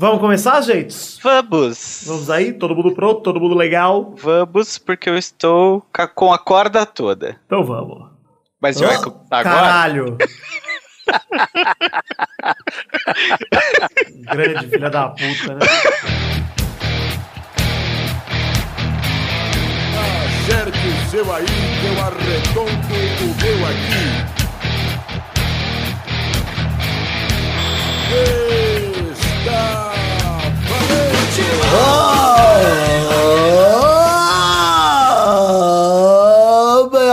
Vamos começar, gente? Vamos. Vamos aí? Todo mundo pronto? Todo mundo legal? Vamos, porque eu estou com a corda toda. Então vamos. Mas já vai começar agora? Caralho! Grande filha da puta, né? Acerte o seu aí, eu arredondo o meu aqui. Está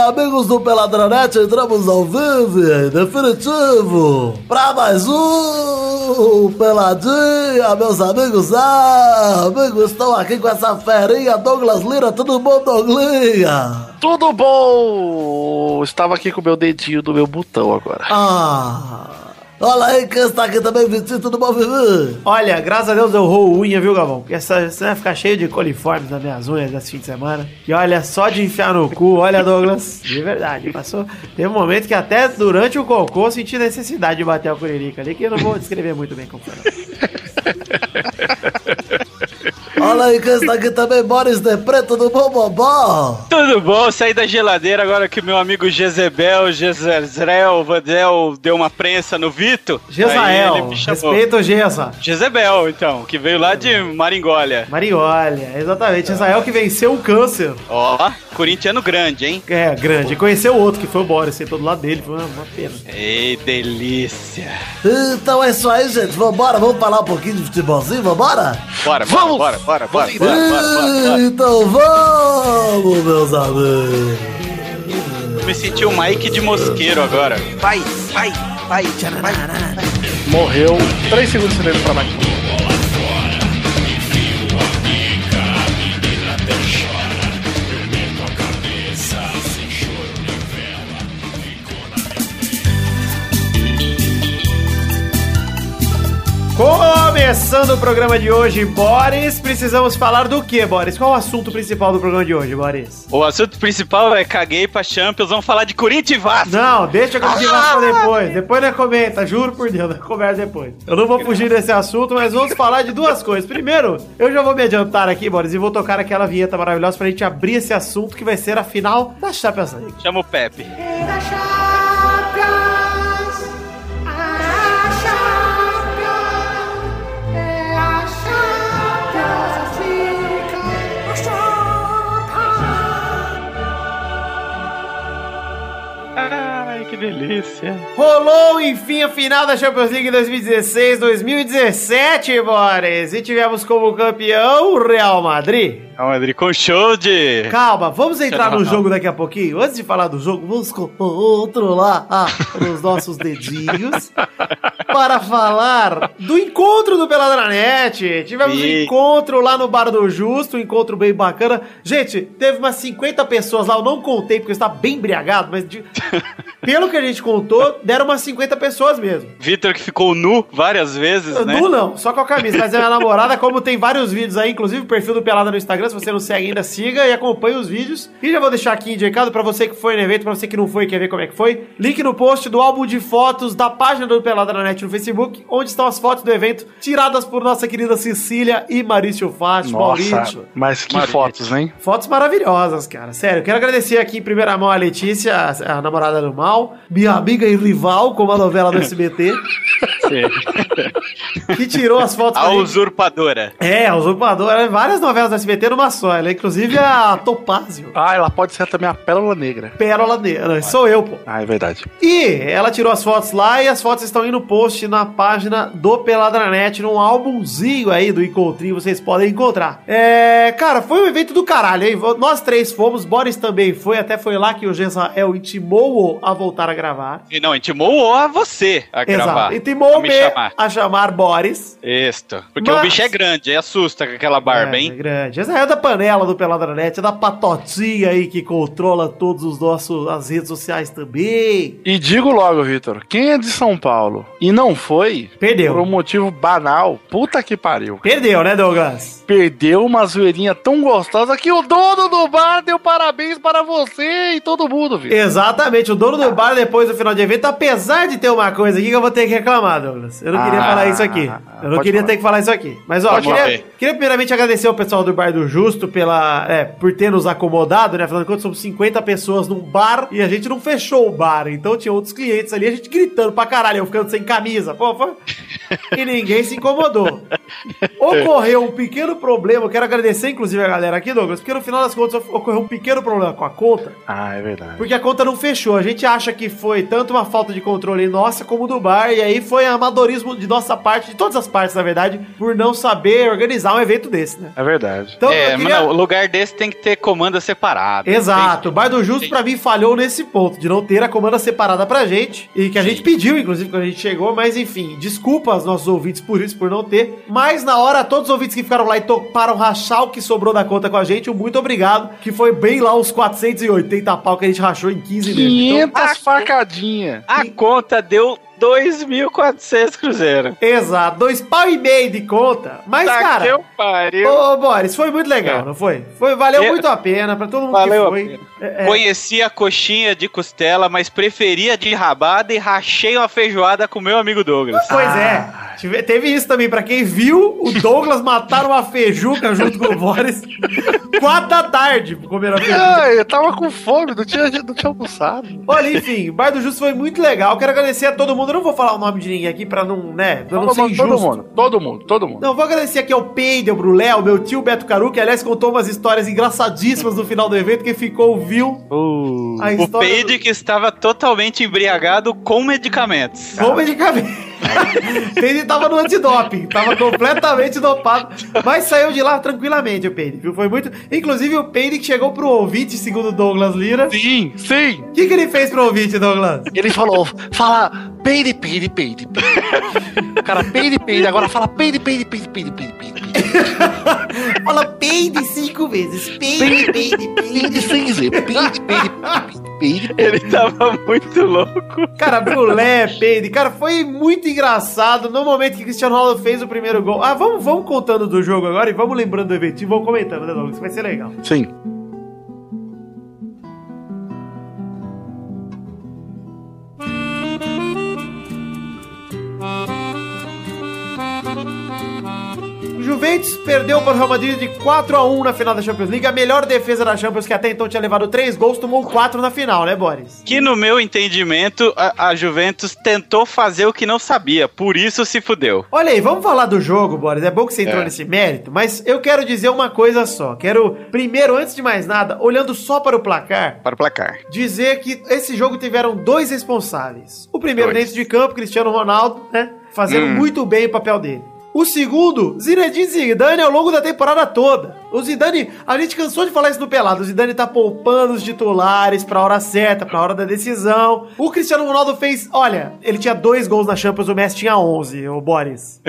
amigos do Peladranet, entramos ao vivo, e definitivo, pra mais um Peladinha, meus amigos. Ah, amigos, estão aqui com essa ferinha, Douglas Lira, tudo bom, Douglinha? Tudo bom? Estava aqui com o meu dedinho no meu botão agora. Ah, olha aí quem está aqui também, Vitinho, tudo bom, Vivi? Olha, graças a Deus eu roo unha, viu, Gavão? Porque essa, você vai ficar cheio de coliformes nas minhas unhas desse fim de semana. E olha, só de enfiar no cu, olha, Douglas, de verdade, passou. Teve um momento que até durante o cocô eu senti necessidade de bater a curirica ali, que eu não vou descrever muito bem como foi. Olha aí quem está aqui também, Boris de Preto do Bobobó. Tudo bom? Saí da geladeira agora que meu amigo Jezebel, Jezreel, Vandel deu uma prensa no Vito. Chamou. respeita o Gesa. Jezebel, então, que veio lá de Maringolha. Mariolha, exatamente. Israel que venceu o câncer. Ó, corintiano grande, hein? É, grande. E conheceu o outro, que foi o Boris, sentou do lado dele. Foi uma, uma pena. Ei, delícia. Então é isso aí, gente. Vambora, vamos falar um pouquinho de futebolzinho, vambora? Bora, bora, Vamos! bora, bora, bora, bora, bora, bora, bora. Então vamos, meus amigos. Me senti um Mike de mosqueiro agora. Vai, vai, vai, vai. Morreu 3 segundos de silêncio pra máquina. Começando o programa de hoje, Boris, precisamos falar do que, Boris? Qual o assunto principal do programa de hoje, Boris? O assunto principal é caguei pra Champions, vamos falar de Corinthians e Vasco. Não, deixa que eu te pra depois. Depois nós comenta, juro por Deus, nós conversa depois. Eu não vou fugir desse assunto, mas vamos falar de duas coisas. Primeiro, eu já vou me adiantar aqui, Boris, e vou tocar aquela vinheta maravilhosa pra gente abrir esse assunto que vai ser a final da Champions League. Chama o Pepe. da Champions, que delícia. Rolou, enfim, a final da Champions League 2016-2017, Boris. E tivemos como campeão o Real Madrid. Calma, Madrid, com show de. Calma, vamos entrar no jogo daqui a pouquinho. Antes de falar do jogo, vamos controlar ah, os nossos dedinhos para falar do encontro do Peladranet. Tivemos um Sim. encontro lá no Bar do Justo, um encontro bem bacana. Gente, teve umas 50 pessoas lá, eu não contei porque eu estava bem embriagado, mas de- pelo que a gente contou, deram umas 50 pessoas mesmo. Vitor que ficou nu várias vezes, né? Nu não, só com a camisa. Mas é minha namorada, como tem vários vídeos aí, inclusive o perfil do Pelada no Instagram, se você não segue ainda, siga e acompanhe os vídeos. E já vou deixar aqui indicado pra você que foi no evento, pra você que não foi e quer ver como é que foi. Link no post do álbum de fotos da página do Pelada na Net no Facebook, onde estão as fotos do evento, tiradas por nossa querida Cecília e Maurício Fátio. Nossa, Maurício. mas que Maurício. fotos, hein? Fotos maravilhosas, cara. Sério, quero agradecer aqui em primeira mão a Letícia, a, a namorada do mal, minha amiga e rival, como a novela do SBT, que tirou as fotos A usurpadora. É, a usurpadora, várias novelas do SBT numa só. Ela é inclusive a Topázio. Ah, ela pode ser também a Pérola Negra. Pérola Negra. Sou eu, pô. Ah, é verdade. E ela tirou as fotos lá e as fotos estão aí no post na página do Peladranet, num álbumzinho aí do Encontrinho, vocês podem encontrar. É, cara, foi um evento do caralho, hein? Nós três fomos, Boris também foi, até foi lá que o Gesael intimou a voltar a gravar. E não, intimou a você a gravar. Exato. Intimou a me me chamar. a chamar Boris. Isto. Porque Mas- o bicho é grande, aí assusta com aquela barba, é, hein? É grande. Essa é da panela do Peladranet, é da patotinha aí que controla todos os nossos as redes sociais também. E digo logo, Vitor, quem é de São Paulo e não foi, Perdeu. por um motivo banal, puta que pariu. Perdeu, né, Douglas? Perdeu uma zoeirinha tão gostosa que o dono do bar deu parabéns para você e todo mundo, Vitor. Exatamente, o dono do bar, depois do final de evento, apesar de ter uma coisa aqui que eu vou ter que reclamar, Douglas. Eu não queria Ah, falar isso aqui. Eu não queria falar. ter que falar isso aqui. Mas, ó, queria, queria primeiramente agradecer ao pessoal do Bar do Justo pela, é, por ter nos acomodado, né? Afinal de contas, somos 50 pessoas num bar e a gente não fechou o bar. Então tinha outros clientes ali, a gente gritando pra caralho, eu ficando sem camisa. Pô, foi... E ninguém se incomodou. Ocorreu um pequeno problema, eu quero agradecer inclusive a galera aqui, Douglas, porque no final das contas ocorreu um pequeno problema com a conta. Ah, é verdade. Porque a conta não fechou. A gente acha que foi tanto uma falta de controle nossa como do bar. E aí foi amadorismo de nossa parte, de todas as partes, na verdade, por não saber organizar um evento desse, né? É verdade. Então, é, queria- não, lugar desse tem que ter comanda separada. Exato. O Bar do Justo, pra mim, falhou nesse ponto, de não ter a comanda separada pra gente. E que a gente pediu, inclusive, quando a gente chegou. Mas, enfim, desculpa aos nossos ouvintes por isso, por não ter. Mas, na hora, todos os ouvintes que ficaram lá e toparam rachar o que sobrou da conta com a gente, um muito obrigado. Que foi bem lá os 480 pau que a gente rachou em 15 meses. Então, 500 facadinhas. A conta deu 2.400 cruzeiro. exato. Dois pau e meio de conta. Mas, Tá que cara... eu pariu. Ô, Boris, foi muito legal, É. não foi? foi valeu Eu- muito a pena pra todo mundo Valeu que a foi. pena. É, é. Conheci a coxinha de costela, mas preferia de rabada e rachei uma feijoada com meu amigo Douglas. Pois é, tive- teve isso também. Pra quem viu, o Douglas mataram uma feijuca junto com o Boris. Quatro da tarde comeram a feijuca. Ah, eu tava com fome, não tinha, não tinha almoçado. Olha, enfim, o Bar do Justo foi muito legal. Quero agradecer a todo mundo. Eu não vou falar o nome de ninguém aqui pra não, né, pra não Todo ser mundo, injusto. todo mundo, todo mundo, todo mundo. Não, vou agradecer aqui ao Peidel, pro Léo, meu tio Beto Caru, que aliás contou umas histórias engraçadíssimas no final do evento. Quem ficou viu Uh, a O história. do- Peide que estava totalmente embriagado com medicamentos. Com medicamento. Peide tava no antidoping, tava completamente dopado, mas saiu de lá tranquilamente o Peide, viu? Foi muito. Inclusive o Peide que chegou pro ouvinte, segundo o Douglas Lira. sim, sim. O que, que ele fez pro ouvinte, Douglas? Ele falou, fala peide, peide, peide, peide. Cara, peide, peide. Agora fala peide, peide, peide, peide, peide, peide. Fala Peide cinco vezes. Peide, peide, Peide seis vezes. Peide, peide, peide, peide, peide. Ele tava muito louco. Cara, brulé, Peide. Cara, foi muito engraçado no momento que Cristiano Ronaldo fez o primeiro gol. Ah, vamos, vamos contando do jogo agora e vamos lembrando do evento e vamos comentando, né, Douglas? Isso vai ser legal. Sim. Juventus perdeu para o Real Madrid de 4 a 1 na final da Champions League. A melhor defesa da Champions, que até então tinha levado 3 gols, tomou 4 na final, né, Boris? Que no meu entendimento, a, a Juventus tentou fazer o que não sabia, por isso se fudeu. Olha aí, vamos falar do jogo, Boris. É bom que você entrou É. nesse mérito, mas eu quero dizer uma coisa só. Quero, primeiro, antes de mais nada, olhando só para o placar, Para o placar. dizer que esse jogo tiveram dois responsáveis. O primeiro Dois. dentro de campo, Cristiano Ronaldo, né? Fazendo Hum. muito bem o papel dele. O segundo, Zinedine Zidane ao longo da temporada toda. O Zidane, a gente cansou de falar isso no pelado. O Zidane tá poupando os titulares pra hora certa, pra hora da decisão. O Cristiano Ronaldo fez, olha, ele tinha dois gols na Champions, o Messi tinha 11, o Boris.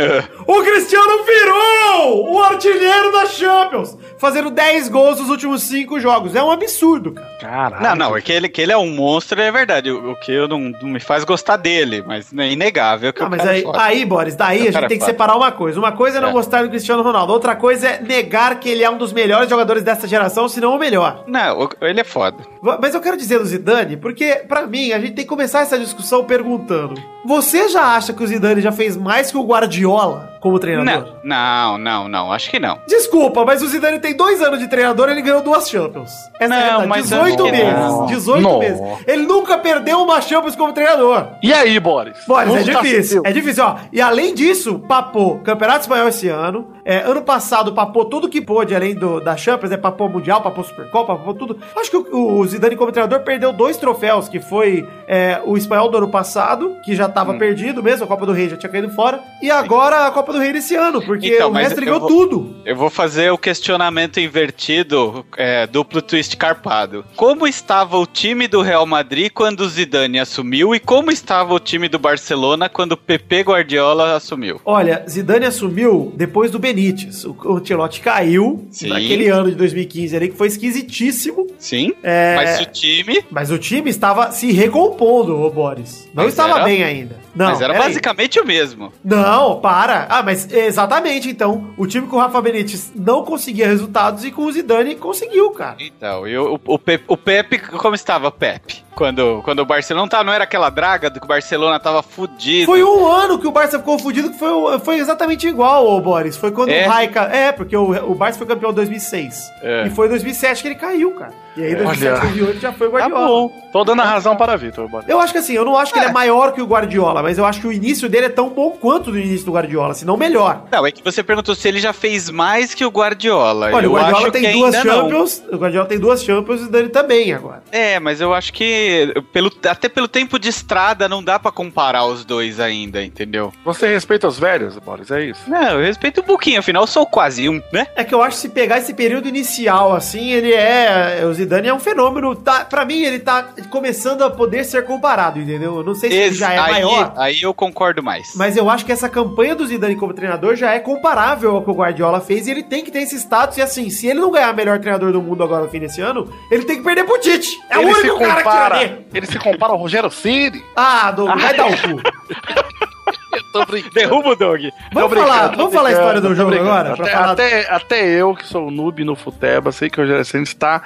O Cristiano virou o artilheiro da Champions, fazendo 10 gols nos últimos 5 jogos. É um absurdo, cara. Caralho. Não, não, é que ele, que ele é um monstro, é verdade. O, o que eu não, não me faz gostar dele, mas é inegável que Ah, o mas cara aí, é aí, Boris, daí a O gente cara tem é que foda. separar uma coisa. Uma coisa é não É. gostar do Cristiano Ronaldo, outra coisa é negar que ele é um dos melhores jogadores dessa geração, se não o melhor. Não, ele é foda. Mas eu quero dizer do Zidane, porque pra mim a gente tem que começar essa discussão perguntando: você já acha que o Zidane já fez mais que o Guardiola como treinador? Não, não, não, não, acho que não. Desculpa, mas o Zidane tem dois anos de treinador e ele ganhou duas Champions. Essa Não, é a verdade. mas 18 acho que meses. não. 18 Não. meses. Ele nunca perdeu uma Champions como treinador. E aí, Boris? Boris, é Vamos tá difícil. É difícil, ó. E além disso, papou Campeonato Espanhol esse ano. É, ano passado papou tudo que pôde, além do, da Champions, é papou Mundial, papou Supercopa, papou tudo. Acho que o, o Zidane, como treinador, perdeu dois troféus, que foi é, o espanhol do ano passado, que já tava Hum. perdido mesmo, a Copa do Rei já tinha caído fora. E agora a Copa do Rei desse ano, porque Então, o eu ganhou vou- tudo. Eu vou fazer o questionamento invertido, é, duplo twist carpado. Como estava o time do Real Madrid quando o Zidane assumiu e como estava o time do Barcelona quando o Pepe Guardiola assumiu? Olha, Zidane assumiu depois do Benítez. O, o Ancelotti caiu Sim. naquele ano de 2015 ali, que foi esquisitíssimo. Sim, É, mas o time... Mas o time estava se recompondo, ô Boris. Não Mas estava era- bem ainda. Não, mas era basicamente o mesmo. Não, para. Ah, mas exatamente, então. O time com o Rafa Benítez não conseguia resultados e com o Zidane conseguiu, cara. Então, e o, o, Pepe, o Pepe, como estava Pepe? Quando, quando o Barcelona tá, não era aquela draga do que o Barcelona tava fudido. Foi um ano que o Barça ficou fudido, que foi, foi exatamente igual, ô Boris. Foi quando É? o Raika. É, porque o, o Barça foi campeão em 2006. É. E foi em 2007 que ele caiu, cara. E aí, em Olha. 2007, 2008 já foi o Tá Guardiola. bom. Tô dando a razão para Vitor. Boris. Eu acho que assim, eu não acho que ele é maior que o Guardiola, mas eu acho que o início dele é tão bom quanto o início do Guardiola, se não melhor. Não, é que você perguntou se ele já fez mais que o Guardiola. Olha, Eu o Guardiola acho tem que duas ainda não. Champions, o Guardiola tem duas Champions e o Dani também agora. É, mas eu acho que pelo, até pelo tempo de estrada não dá pra comparar os dois ainda, entendeu? Você respeita os velhos, Boris? É isso. Não, eu respeito um pouquinho, afinal eu sou quase um, né? É que eu acho que se pegar esse período inicial, assim, ele é. O Zidane é um fenômeno. Tá, pra mim, ele tá começando a poder ser comparado, entendeu? Eu não sei se Esse- já é aí, maior. aí eu concordo mais. Mas eu acho que essa campanha do Zidane como treinador já é comparável ao que o Guardiola fez e ele tem que ter esse status. E assim, se ele não ganhar melhor treinador do mundo agora no fim desse ano, ele tem que perder pro Tite. É ele o se único cara que compara. tira dele. Ele se compara ao Rogério Ceni. Ah, Douglas, vai dar o cu. Tô brincando. Derruba o Doug. Vamos Tô falar, vamos falar a história do jogo agora? Até, falar... até, até eu, que sou noob no futeba, sei que o Rogério está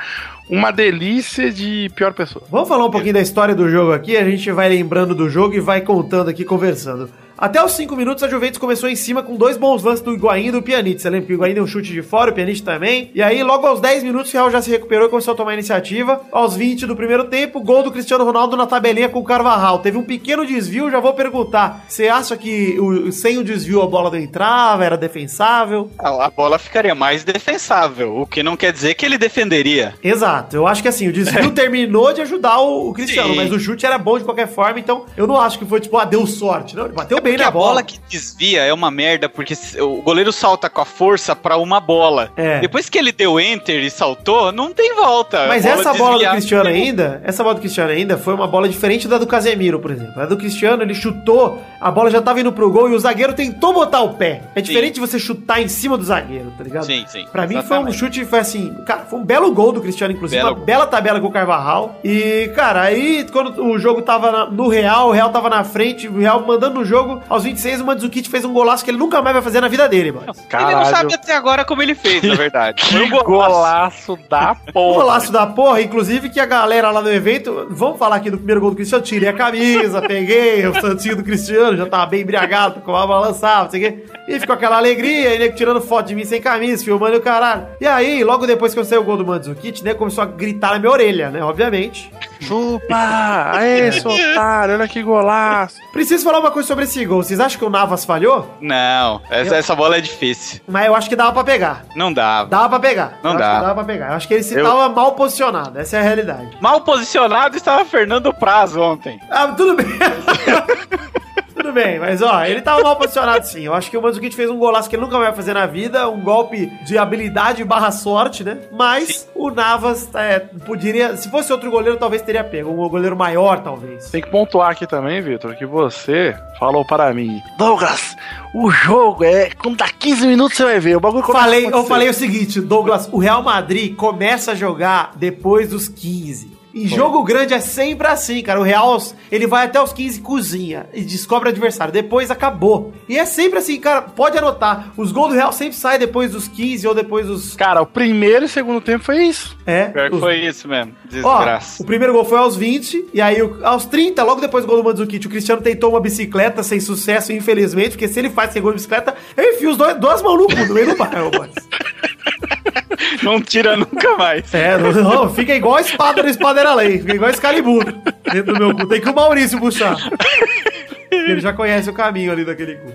uma delícia de pior pessoa. Vamos falar um pouquinho da história do jogo aqui, a gente vai lembrando do jogo e vai contando aqui, conversando. Até os 5 minutos a Juventus começou em cima com dois bons lances do Higuaín e do Pjanic. Você lembra que o Higuaín deu um chute de fora, o Pjanic também. E aí, logo aos 10 minutos, o Real já se recuperou e começou a tomar iniciativa. Aos 20 do primeiro tempo, gol do Cristiano Ronaldo na tabelinha com o Carvajal. Teve um pequeno desvio, já vou perguntar. Você acha que o- sem o desvio a bola não entrava, era defensável? A, a bola ficaria mais defensável, o que não quer dizer que ele defenderia. Exato, eu acho que assim, o desvio terminou de ajudar o, o Cristiano, Sim. mas o chute era bom de qualquer forma, então eu não acho que foi tipo, ah, deu sorte. Não, ele bateu bem Porque na a bola bola. que desvia é uma merda, porque o goleiro salta com a força pra uma bola. É. Depois que ele deu enter e saltou, não tem volta. Mas A essa bola do Cristiano ainda, essa bola do Cristiano ainda foi uma bola diferente da do Casemiro, por exemplo. A do Cristiano, ele chutou, a bola já tava indo pro gol e o zagueiro tentou botar o pé. É diferente de você chutar em cima do zagueiro, tá ligado? Sim, sim. Pra mim foi um Exatamente. chute, foi assim, cara, foi um belo gol do Cristiano, inclusive, Belo uma gol. bela tabela com o Carvajal. E, cara, aí quando o jogo tava no Real, o Real tava na frente, o Real mandando no jogo, aos 26 o Mandzukic fez um golaço que ele nunca mais vai fazer na vida dele, mano. Ele não sabe até agora como ele fez, na verdade. Foi um Que golaço da porra. golaço da porra, inclusive que a galera lá no evento, vamos falar aqui do primeiro gol do Cristiano, tirei a camisa, peguei o santinho do Cristiano, já tava bem embriagado, com a balançava, não sei o quê. E ficou aquela alegria, ele tirando foto de mim sem camisa, filmando o caralho. E aí, logo depois que eu saí o gol do Mandzukic, né, começou a gritar na minha orelha, né, obviamente. Chupa! Aê, seu otário, olha que golaço. Preciso falar uma coisa sobre esse gol. Vocês acham que o Navas falhou? Não, essa, Eu- essa bola é difícil. Mas eu acho que dava pra pegar. Não dá. Dava pra pegar. Não eu dá. Acho dava pra pegar. Eu acho que ele se Eu- tava mal posicionado. Essa é a realidade. Mal posicionado estava Fernando Praz ontem. Ah, tudo bem. tudo bem, mas ó, ele tava mal posicionado sim. Eu acho que o Mandzukic fez um golaço que ele nunca vai fazer na vida, um golpe de habilidade barra sorte, né? Mas o Navas é, poderia, se fosse outro goleiro, talvez teria pego. Um goleiro maior, talvez. Tem que pontuar aqui também, Vitor, que você falou para mim, Douglas, o jogo é. Quando dá 15 minutos você vai ver. O bagulho Falei, eu acontecer." falei o seguinte, Douglas, o Real Madrid começa a jogar depois dos 15. E jogo grande é sempre assim, cara. O Real, ele vai até os 15 cozinha e descobre o adversário. Depois acabou. E é sempre assim, cara. Pode anotar. Os gols do Real sempre saem depois dos 15 ou depois dos. Cara, o primeiro e segundo tempo foi isso. É. Pior os- foi isso mesmo. Ó, Desgraça. o primeiro gol foi aos 20, e aí aos 30, logo depois do gol do Mandzukic, o Cristiano tentou uma bicicleta sem sucesso, infelizmente, porque se ele faz esse gol de bicicleta, eu enfio os dois, duas mãos no cu, no meio do bairro, mano. Não tira nunca mais. É, não, fica igual a espada do Espadeira Lei, fica igual Excalibur dentro do meu cu. Tem que o Maurício puxar. Ele já conhece o caminho ali daquele cu.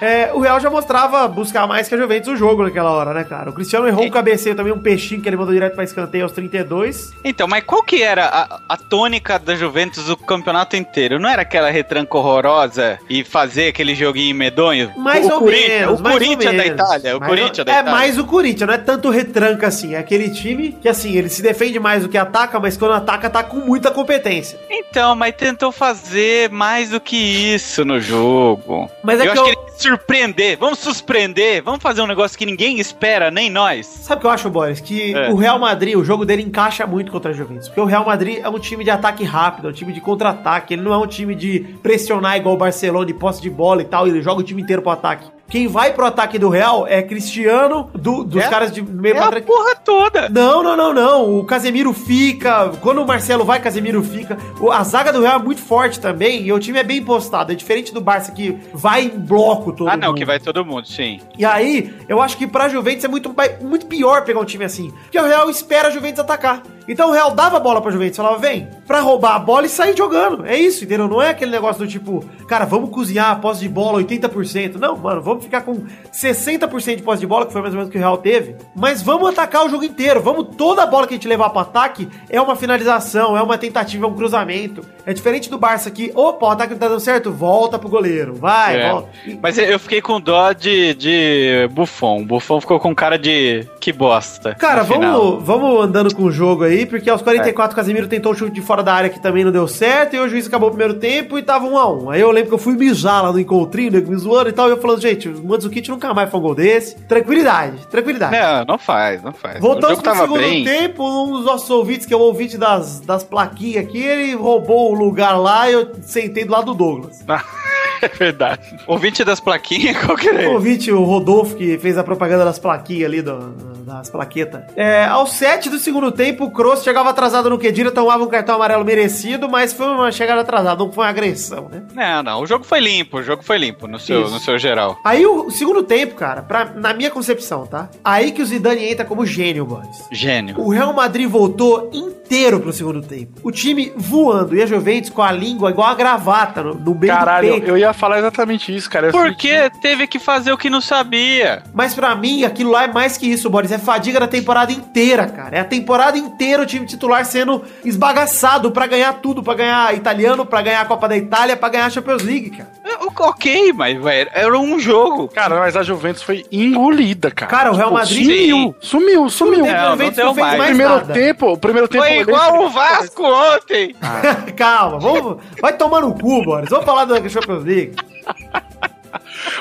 É, o Real já mostrava buscar mais que a Juventus o jogo naquela hora, né, cara? O Cristiano errou um cabeceio também, um peixinho que ele mandou direto pra escanteio aos 32. Então, mas qual que era a, a tônica da Juventus o campeonato inteiro? Não era aquela retranca horrorosa e fazer aquele joguinho medonho? Mais o ou Corinthians, menos. O mais ou Corinthians da. Itália. O Mais Corinthians ou- da É Itália. mais o Corinthians, não é tanto retranca assim. É aquele time que, assim, ele se defende mais do que ataca, mas quando ataca, tá com muita competência. Então, mas tentou fazer mais do que isso no jogo. Mas é eu que acho eu- que ele surpreender. Vamos surpreender. Vamos fazer um negócio que ninguém espera, nem nós. Sabe o que eu acho, Boris? Que É. o Real Madrid, o jogo dele encaixa muito contra a Juventus. Porque o Real Madrid é um time de ataque rápido, é um time de contra-ataque. Ele não é um time de pressionar igual o Barcelona, de posse de bola e tal. Ele joga o time inteiro pro ataque. Quem vai pro ataque do Real é Cristiano, do- dos É? caras de meio É pra a porra toda. Não, não, não, não. O Casemiro fica. Quando o Marcelo vai, Casemiro fica. O- A zaga do Real é muito forte também. E o time é bem postado. É diferente do Barça que vai em bloco todo Ah, não, mundo. que vai todo mundo, sim. E aí, eu acho que pra Juventus é muito, muito pior pegar um time assim. Porque o Real espera a Juventus atacar. Então o Real dava a bola pra Juventus, falava, vem, pra roubar a bola e sair jogando. É isso, entendeu? Não é aquele negócio do tipo, cara, vamos cozinhar a posse de bola 80%. Não, mano, vamos ficar com 60% de posse de bola, que foi mais ou menos o que o Real teve. Mas vamos atacar o jogo inteiro. Vamos, toda a bola que a gente levar pro ataque é uma finalização, é uma tentativa, é um cruzamento. É diferente do Barça que, opa, o ataque não tá dando certo, volta pro goleiro. Vai, É. volta. Mas eu fiquei com dó de, de Buffon. Buffon ficou com cara de que bosta. Cara, vamos, vamos andando com o jogo aí, porque aos 44 o Casemiro tentou o chute de fora da área que também não deu certo, e o juiz acabou o primeiro tempo e tava 1 a 1 Aí eu lembro que eu fui mijar lá no encontrinho, nego me zoando e tal, e eu falando, gente, o Mandzukic nunca mais foi um gol desse. Tranquilidade, tranquilidade. Não, não faz, não faz. Voltamos pro segundo bem. tempo, um dos nossos ouvintes, que é o ouvinte das, das plaquinhas aqui, ele roubou o lugar lá e eu sentei do lado do Douglas. É verdade. Ouvinte das plaquinhas, qual que O é? ouvinte, o Rodolfo, que fez a propaganda das plaquinhas ali, do- das plaquetas. É, aos 7 do segundo tempo, o Kroos chegava atrasado no Kedira, tomava um cartão amarelo merecido, mas foi uma chegada atrasada, não foi uma agressão, né? Não, não, o jogo foi limpo, o jogo foi limpo no seu, Isso. no seu geral. Aí o, o segundo tempo, cara, pra, na minha concepção, tá? Aí que o Zidane entra como gênio, Boris. Gênio. O Real Madrid voltou inteiro pro segundo tempo. O time voando e a Juventus com a língua igual a gravata no, no meio do Caralho, peito. eu ia falar exatamente isso, cara. Eu Porque teve que fazer o que não sabia. Mas pra mim, aquilo lá é mais que isso, Boris. É fadiga da temporada inteira, cara. É a temporada inteira o time titular sendo esbagaçado pra ganhar tudo. Pra ganhar italiano, pra ganhar a Copa da Itália, pra ganhar a Champions League, cara. Ok, mas velho, era um jogo. Cara, mas a Juventus foi engolida, cara. Cara, o Real Madrid- Sumiu, sumiu, sumiu. Não, a não Juventus deu não fez mais. Mais primeiro nada. tempo, o primeiro tempo Foi igual o Vasco ontem. Calma, vamos, vai tomar no cu, Boris. Vamos falar da Champions League.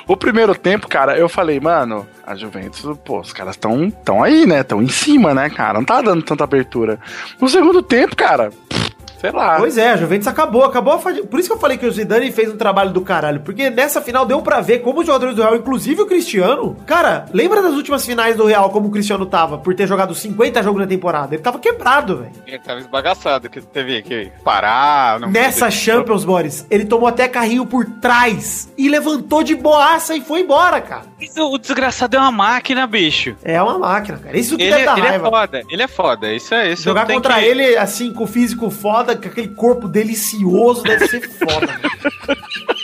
O primeiro tempo, cara, eu falei, mano, a Juventus, pô, os caras estão tão aí, né? Estão em cima, né, cara? Não tá dando tanta abertura. No segundo tempo, cara, pff, sei lá. Pois é, a Juventus acabou, acabou. Por isso que eu falei que o Zidane fez um trabalho do caralho. Porque nessa final deu pra ver como os jogadores do Real, inclusive o Cristiano. Cara, lembra das últimas finais do Real, como o Cristiano tava, por ter jogado 50 jogos na temporada? Ele tava quebrado, velho. Ele tava esbagaçado, que teve que parar. Não Nessa Champions, Boris, ele tomou até carrinho por trás e levantou de boaça e foi embora, cara. O desgraçado é uma máquina, bicho. É uma máquina, cara. Isso que Ele, deve dar ele é raiva. foda, ele é foda. Isso é isso. Jogar contra que- ele, assim, com o físico foda, com aquele corpo delicioso, deve ser foda.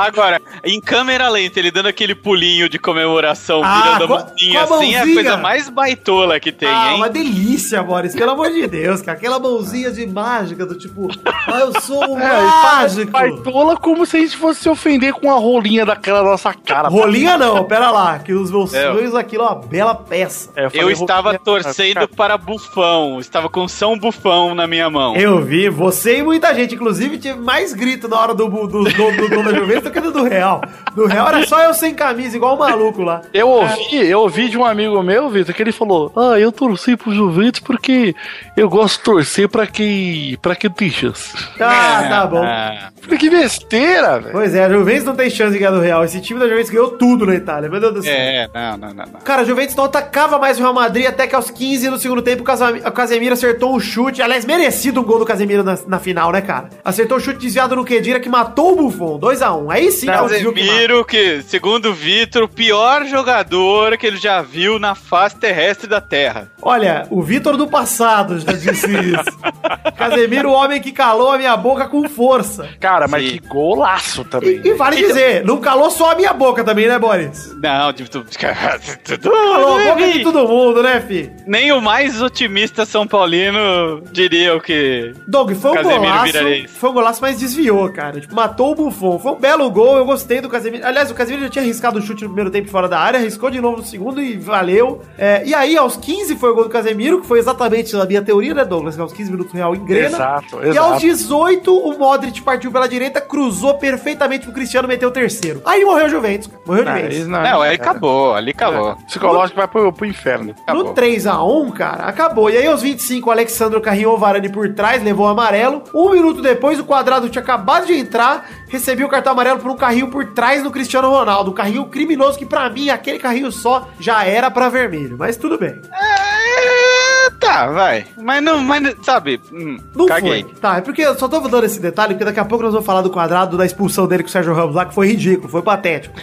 Agora, em câmera lenta, ele dando aquele pulinho de comemoração, Ah, virando a mãozinha com a assim, é a mãozinha. coisa mais baitola que tem, ah, hein? uma delícia, Boris, pelo amor de Deus, cara. Aquela mãozinha de mágica do tipo, ah, eu sou um É, mágico. Baitola como se a gente fosse se ofender com a rolinha daquela nossa cara. Rolinha não, pera lá, que os meus É. sonhos aquilo é uma bela peça. É, Eu falei, estava torcendo para Bufão, estava com São Bufão na minha mão. Eu vi, você e muita gente, inclusive tive mais grito na hora do do, do, do, do da Juventus do que do do Real. Do Real era só eu sem camisa, igual o maluco lá. Eu ouvi, eu ouvi de um amigo meu, Vitor, que ele falou: Ah, eu torci pro Juventus porque eu gosto de torcer pra quem. pra quem tem chance. Ah, tá bom. Ah, Falei, que besteira, velho. Pois é, a Juventus não tem chance de ganhar do Real. Esse time da Juventus ganhou tudo na Itália, meu Deus do céu. é, não, não, não, não. Cara, a Juventus não atacava mais o Real Madrid até que aos 15 do segundo tempo o o Casemiro acertou um chute. Aliás, merecido um gol do Casemiro na, na final, né, cara? Acertou um chute desviado no Kedira que matou o Buffon. 2x1. Aí sim, é. Casemiro, que, segundo o Vitor, o pior jogador que ele já viu na face terrestre da Terra. Olha, o Vitor do passado já disse isso. Casemiro, o homem que calou a minha boca com força. Cara, mas Sim. que golaço também. E, e vale dizer, não calou só a minha boca também, né, Boris? Não, tipo, tu... Calou a boca de todo mundo, né, fi? Nem o mais otimista São Paulino diria o que. Doug, foi um Casemiro golaço. Foi um golaço, mas desviou, cara. Tipo, matou o Buffon. Foi um belo gol, eu gostei do Casemiro. Aliás, o Casemiro já tinha arriscado o chute no primeiro tempo fora da área, arriscou de novo no segundo e valeu. É, e aí, aos 15 foi o gol do Casemiro, que foi exatamente a minha teoria, né, Douglas? Que aos 15 minutos o Real engrena. Exato, E exato. aos 18, o Modric partiu pela direita, cruzou perfeitamente pro Cristiano, meteu o terceiro. Aí morreu o Juventus. Morreu de Ah, vez. isso Não, aí cara. acabou, ali acabou. Psicológico vai pro, pro inferno. Acabou. No 3x1, cara, acabou. E aí, aos 25, o Alexandro carrinhou o Varane por trás, levou o amarelo. Um minuto depois, o quadrado tinha acabado de entrar, recebia o cartão amarelo por um carrinho por trás do Cristiano Ronaldo. Um carrinho criminoso que pra mim, aquele carrinho só, já era pra vermelho. Mas tudo bem. É, tá, vai. Mas não, mas sabe, hum, Não caguei. foi. Tá, é porque eu só tô dando esse detalhe, porque daqui a pouco nós vamos falar do quadrado da expulsão dele com o Sérgio Ramos lá, que foi ridículo, foi patético.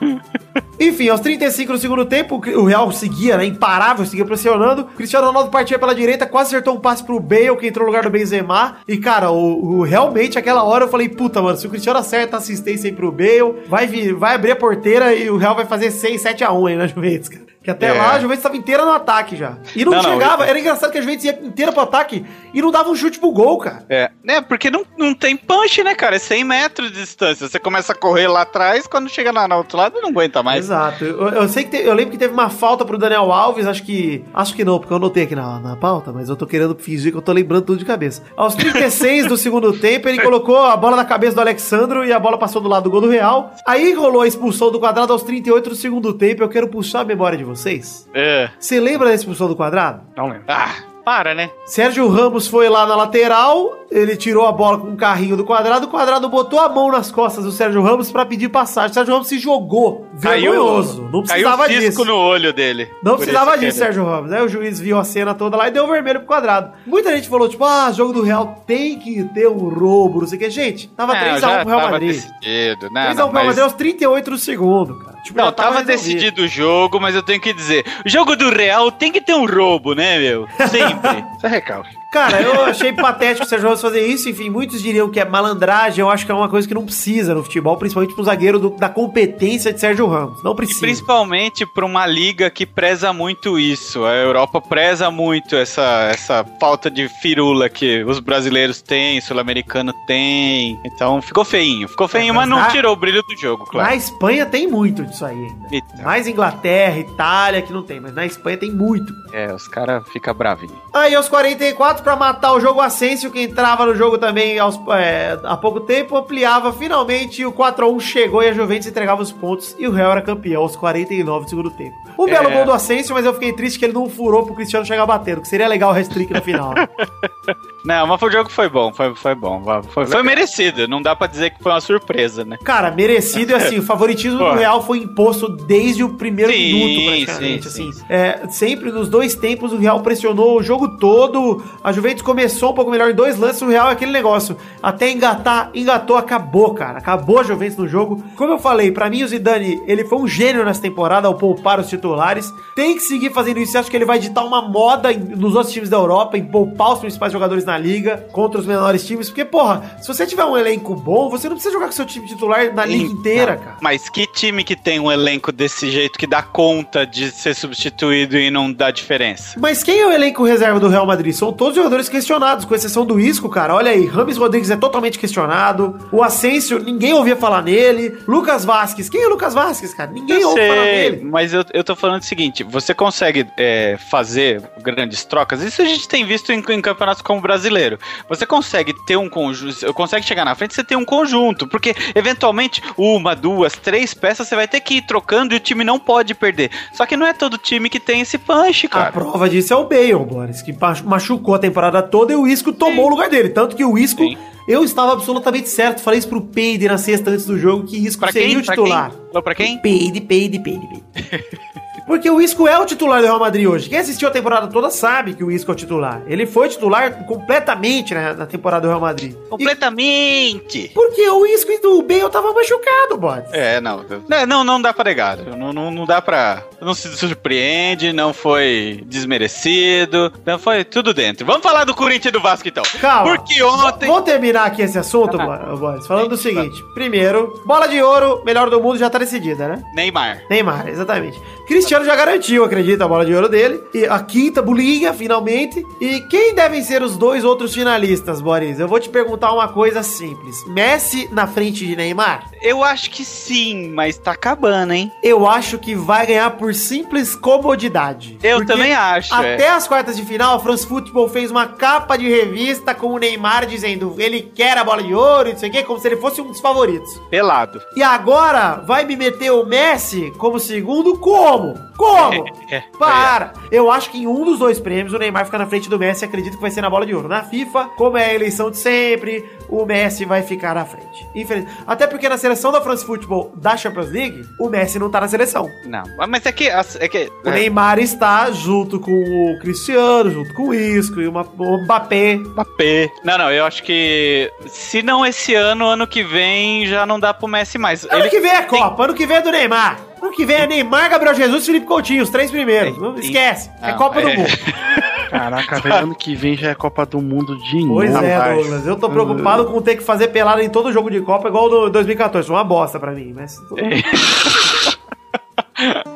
Enfim, aos 35 do segundo tempo, o Real seguia, né, imparável, seguia pressionando. Cristiano Ronaldo partia pela direita, quase acertou um passe pro Bale, que entrou no lugar do Benzema. E, cara, o, o- realmente, aquela hora eu falei, puta, mano, se o Cristiano acerta a assistência aí pro Bale, vai, vir, vai abrir a porteira e o Real vai fazer 6, 7 a 1 aí na Juventus, cara. Que até É. lá a Juventus tava inteira no ataque já. E não, Não, não, chegava, eu- era engraçado que a Juventus ia inteira pro ataque e não dava um chute pro gol, cara. É, né? Porque não, não tem punch, né, cara? É 100 metros de distância. Você começa a correr lá atrás, quando chega lá no outro lado, não aguenta mais. Exato. Eu, eu sei que te- eu lembro que teve uma falta pro Daniel Alves, acho que. Acho que não, porque eu anotei aqui na, na pauta, mas eu tô querendo fingir que eu tô lembrando tudo de cabeça. Aos 36 do segundo tempo, ele colocou a bola na cabeça do Alexandro e a bola passou do lado do gol do Real. Aí rolou a expulsão do quadrado aos 38 do segundo tempo. Eu quero puxar a memória de vocês. É. Você lembra da expulsão do quadrado? Não lembro. Ah, para, né? Sérgio Ramos foi lá na lateral, ele tirou a bola com um carrinho do quadrado, o quadrado botou a mão nas costas do Sérgio Ramos pra pedir passagem. O Sérgio Ramos se jogou. Vergonhoso. Não precisava caiu disso. no olho dele. Não precisava disso, ele- Sérgio Ramos. Aí o juiz viu a cena toda lá e deu vermelho pro quadrado. Muita gente falou, tipo, ah, jogo do Real tem que ter um roubo, não sei o que. Gente, tava Não, 3x1 já pro Real Madrid. decidido, né? 3x1 Não, pro Real mas- Madrid aos 38 do segundo, cara. Tipo, Não, já tava resolvido. decidido o jogo, mas eu tenho que dizer, o jogo do Real tem que ter um roubo, né, meu? Sempre. Isso é recalque. Cara, eu achei patético o Sérgio Ramos fazer isso. Enfim, muitos diriam que é malandragem. Eu acho que é uma coisa que não precisa no futebol, principalmente pro zagueiro do- da competência de Sérgio Ramos. Não E precisa. principalmente pra uma liga que preza muito isso. A Europa preza muito essa, essa falta de firula que os brasileiros têm, sul-americano tem. Então ficou feinho. Ficou feinho, É, mas mas não na- tirou o brilho do jogo, Na claro. Espanha tem muito disso aí ainda. Então, Mais Inglaterra, Itália, que não tem, mas na Espanha tem muito. é, os caras ficam bravinhos. Aí aos 44, pra matar o jogo Asensio, que entrava no jogo também aos, é, há pouco tempo, ampliava finalmente e o 4x1 chegou e a Juventus entregava os pontos e o Real era campeão aos 49 do segundo tempo. Um belo É. gol do Asensio, mas eu fiquei triste que ele não furou pro Cristiano chegar batendo, que seria legal o hat-trick na final. Não, mas o jogo foi bom, foi, foi bom. Foi, foi merecido. Não dá pra dizer que foi uma surpresa, né? Cara, merecido e assim, o favoritismo do. Real foi imposto desde o primeiro Sim, minuto, praticamente. sim, assim. sim. É, sempre nos dois tempos o Real pressionou o jogo todo. A Juventus começou um pouco melhor em dois lances. O Real é aquele negócio. Até engatar, engatou, acabou, cara. Acabou a Juventus no jogo. Como eu falei, pra mim o Zidane, ele foi um gênio nessa temporada ao poupar os titulares. Tem que seguir fazendo isso. Acho que ele vai ditar uma moda nos outros times da Europa, em poupar os principais jogadores na liga contra os menores times. Porque, porra, se você tiver um elenco bom, você não precisa jogar com seu time titular na liga inteira, cara. Mas que time que tem um elenco desse jeito que dá conta de ser substituído e não dá diferença? Mas quem é o elenco reserva do Real Madrid? São todos jogadores questionados, com exceção do Isco, cara. Olha aí, Rames Rodrigues é totalmente questionado. O Asensio, ninguém ouvia falar nele. Lucas Vasquez, quem é o Lucas Vasquez, cara? Ninguém Eu ouve falar nele. mas eu, eu tô falando o seguinte: você consegue é, fazer grandes trocas? Isso a gente tem visto em, em campeonatos como o brasileiro. Você consegue ter um conjunto, consegue chegar na frente, você tem um conjunto, porque eventualmente uma, duas, três peças você vai ter que ir trocando e o time não pode perder. Só que não é todo time que tem esse punch, A cara. prova disso é o Bale, Boris, que machucou a temporada toda e o Isco tomou o lugar dele. Tanto que o Isco, Sim. eu estava absolutamente certo. Falei isso pro Peide na sexta antes do jogo, que Isco Pra seria quem? o Pra titular. quem? Falou pra quem? Peide, peide, peide, peide. Porque o Isco é o titular do Real Madrid hoje. Quem assistiu a temporada toda sabe que o Isco é o titular. Ele foi titular completamente na, na temporada do Real Madrid. E Completamente! porque o Isco e o Bale tava machucado, Boris. É, não. Não, não, dá pra negar. Não, não, não dá pra. Não se surpreende, não foi desmerecido, não foi tudo dentro. Vamos falar do Corinthians e do Vasco então. Calma. Porque ontem. Vamos terminar aqui esse assunto, Bo- Boris, falando do seguinte. Primeiro, bola de ouro, melhor do mundo já tá decidida, né? Neymar. Neymar, exatamente. Cristiano já garantiu, acredito, a bola de ouro dele. E a quinta bolinha, finalmente. E quem devem ser os dois outros finalistas, Boris? Eu vou te perguntar uma coisa simples. Messi na frente de Neymar? Eu acho que sim, mas tá acabando, hein? Eu acho que vai ganhar por simples comodidade. Eu também acho. Até é. as quartas de final, a France Football fez uma capa de revista com o Neymar dizendo ele quer a bola de ouro e não sei o quê, como se ele fosse um dos favoritos. Pelado. E agora vai me meter o Messi como segundo como? Como? É, é, Para! Eu acho que em um dos dois prêmios o Neymar fica na frente do Messi. Acredito que vai ser na bola de ouro. Na FIFA, como é a eleição de sempre, o Messi vai ficar na frente. Infeliz... Até porque na seleção da France Football da Champions League, o Messi não tá na seleção. Não, mas é que. É que O é, Neymar está junto com o Cristiano, junto com o Isco e uma, o Mbappé. Mbappé. Não, não, eu acho que. Se não esse ano, ano que vem já não dá pro Messi mais. Ano Ele que vem é tem- Copa, ano que vem é do Neymar. Ano que vem é Neymar, Gabriel Jesus e Felipe Coutinho, os três primeiros. Não Tem- esquece, é Não, Copa do é. Mundo. Caraca, velho, ano que vem já é Copa do Mundo de novo. Pois é, rapaz. Douglas. Eu tô preocupado com ter que fazer pelada em todo jogo de Copa, igual do 2014. Foi uma bosta pra mim, mas.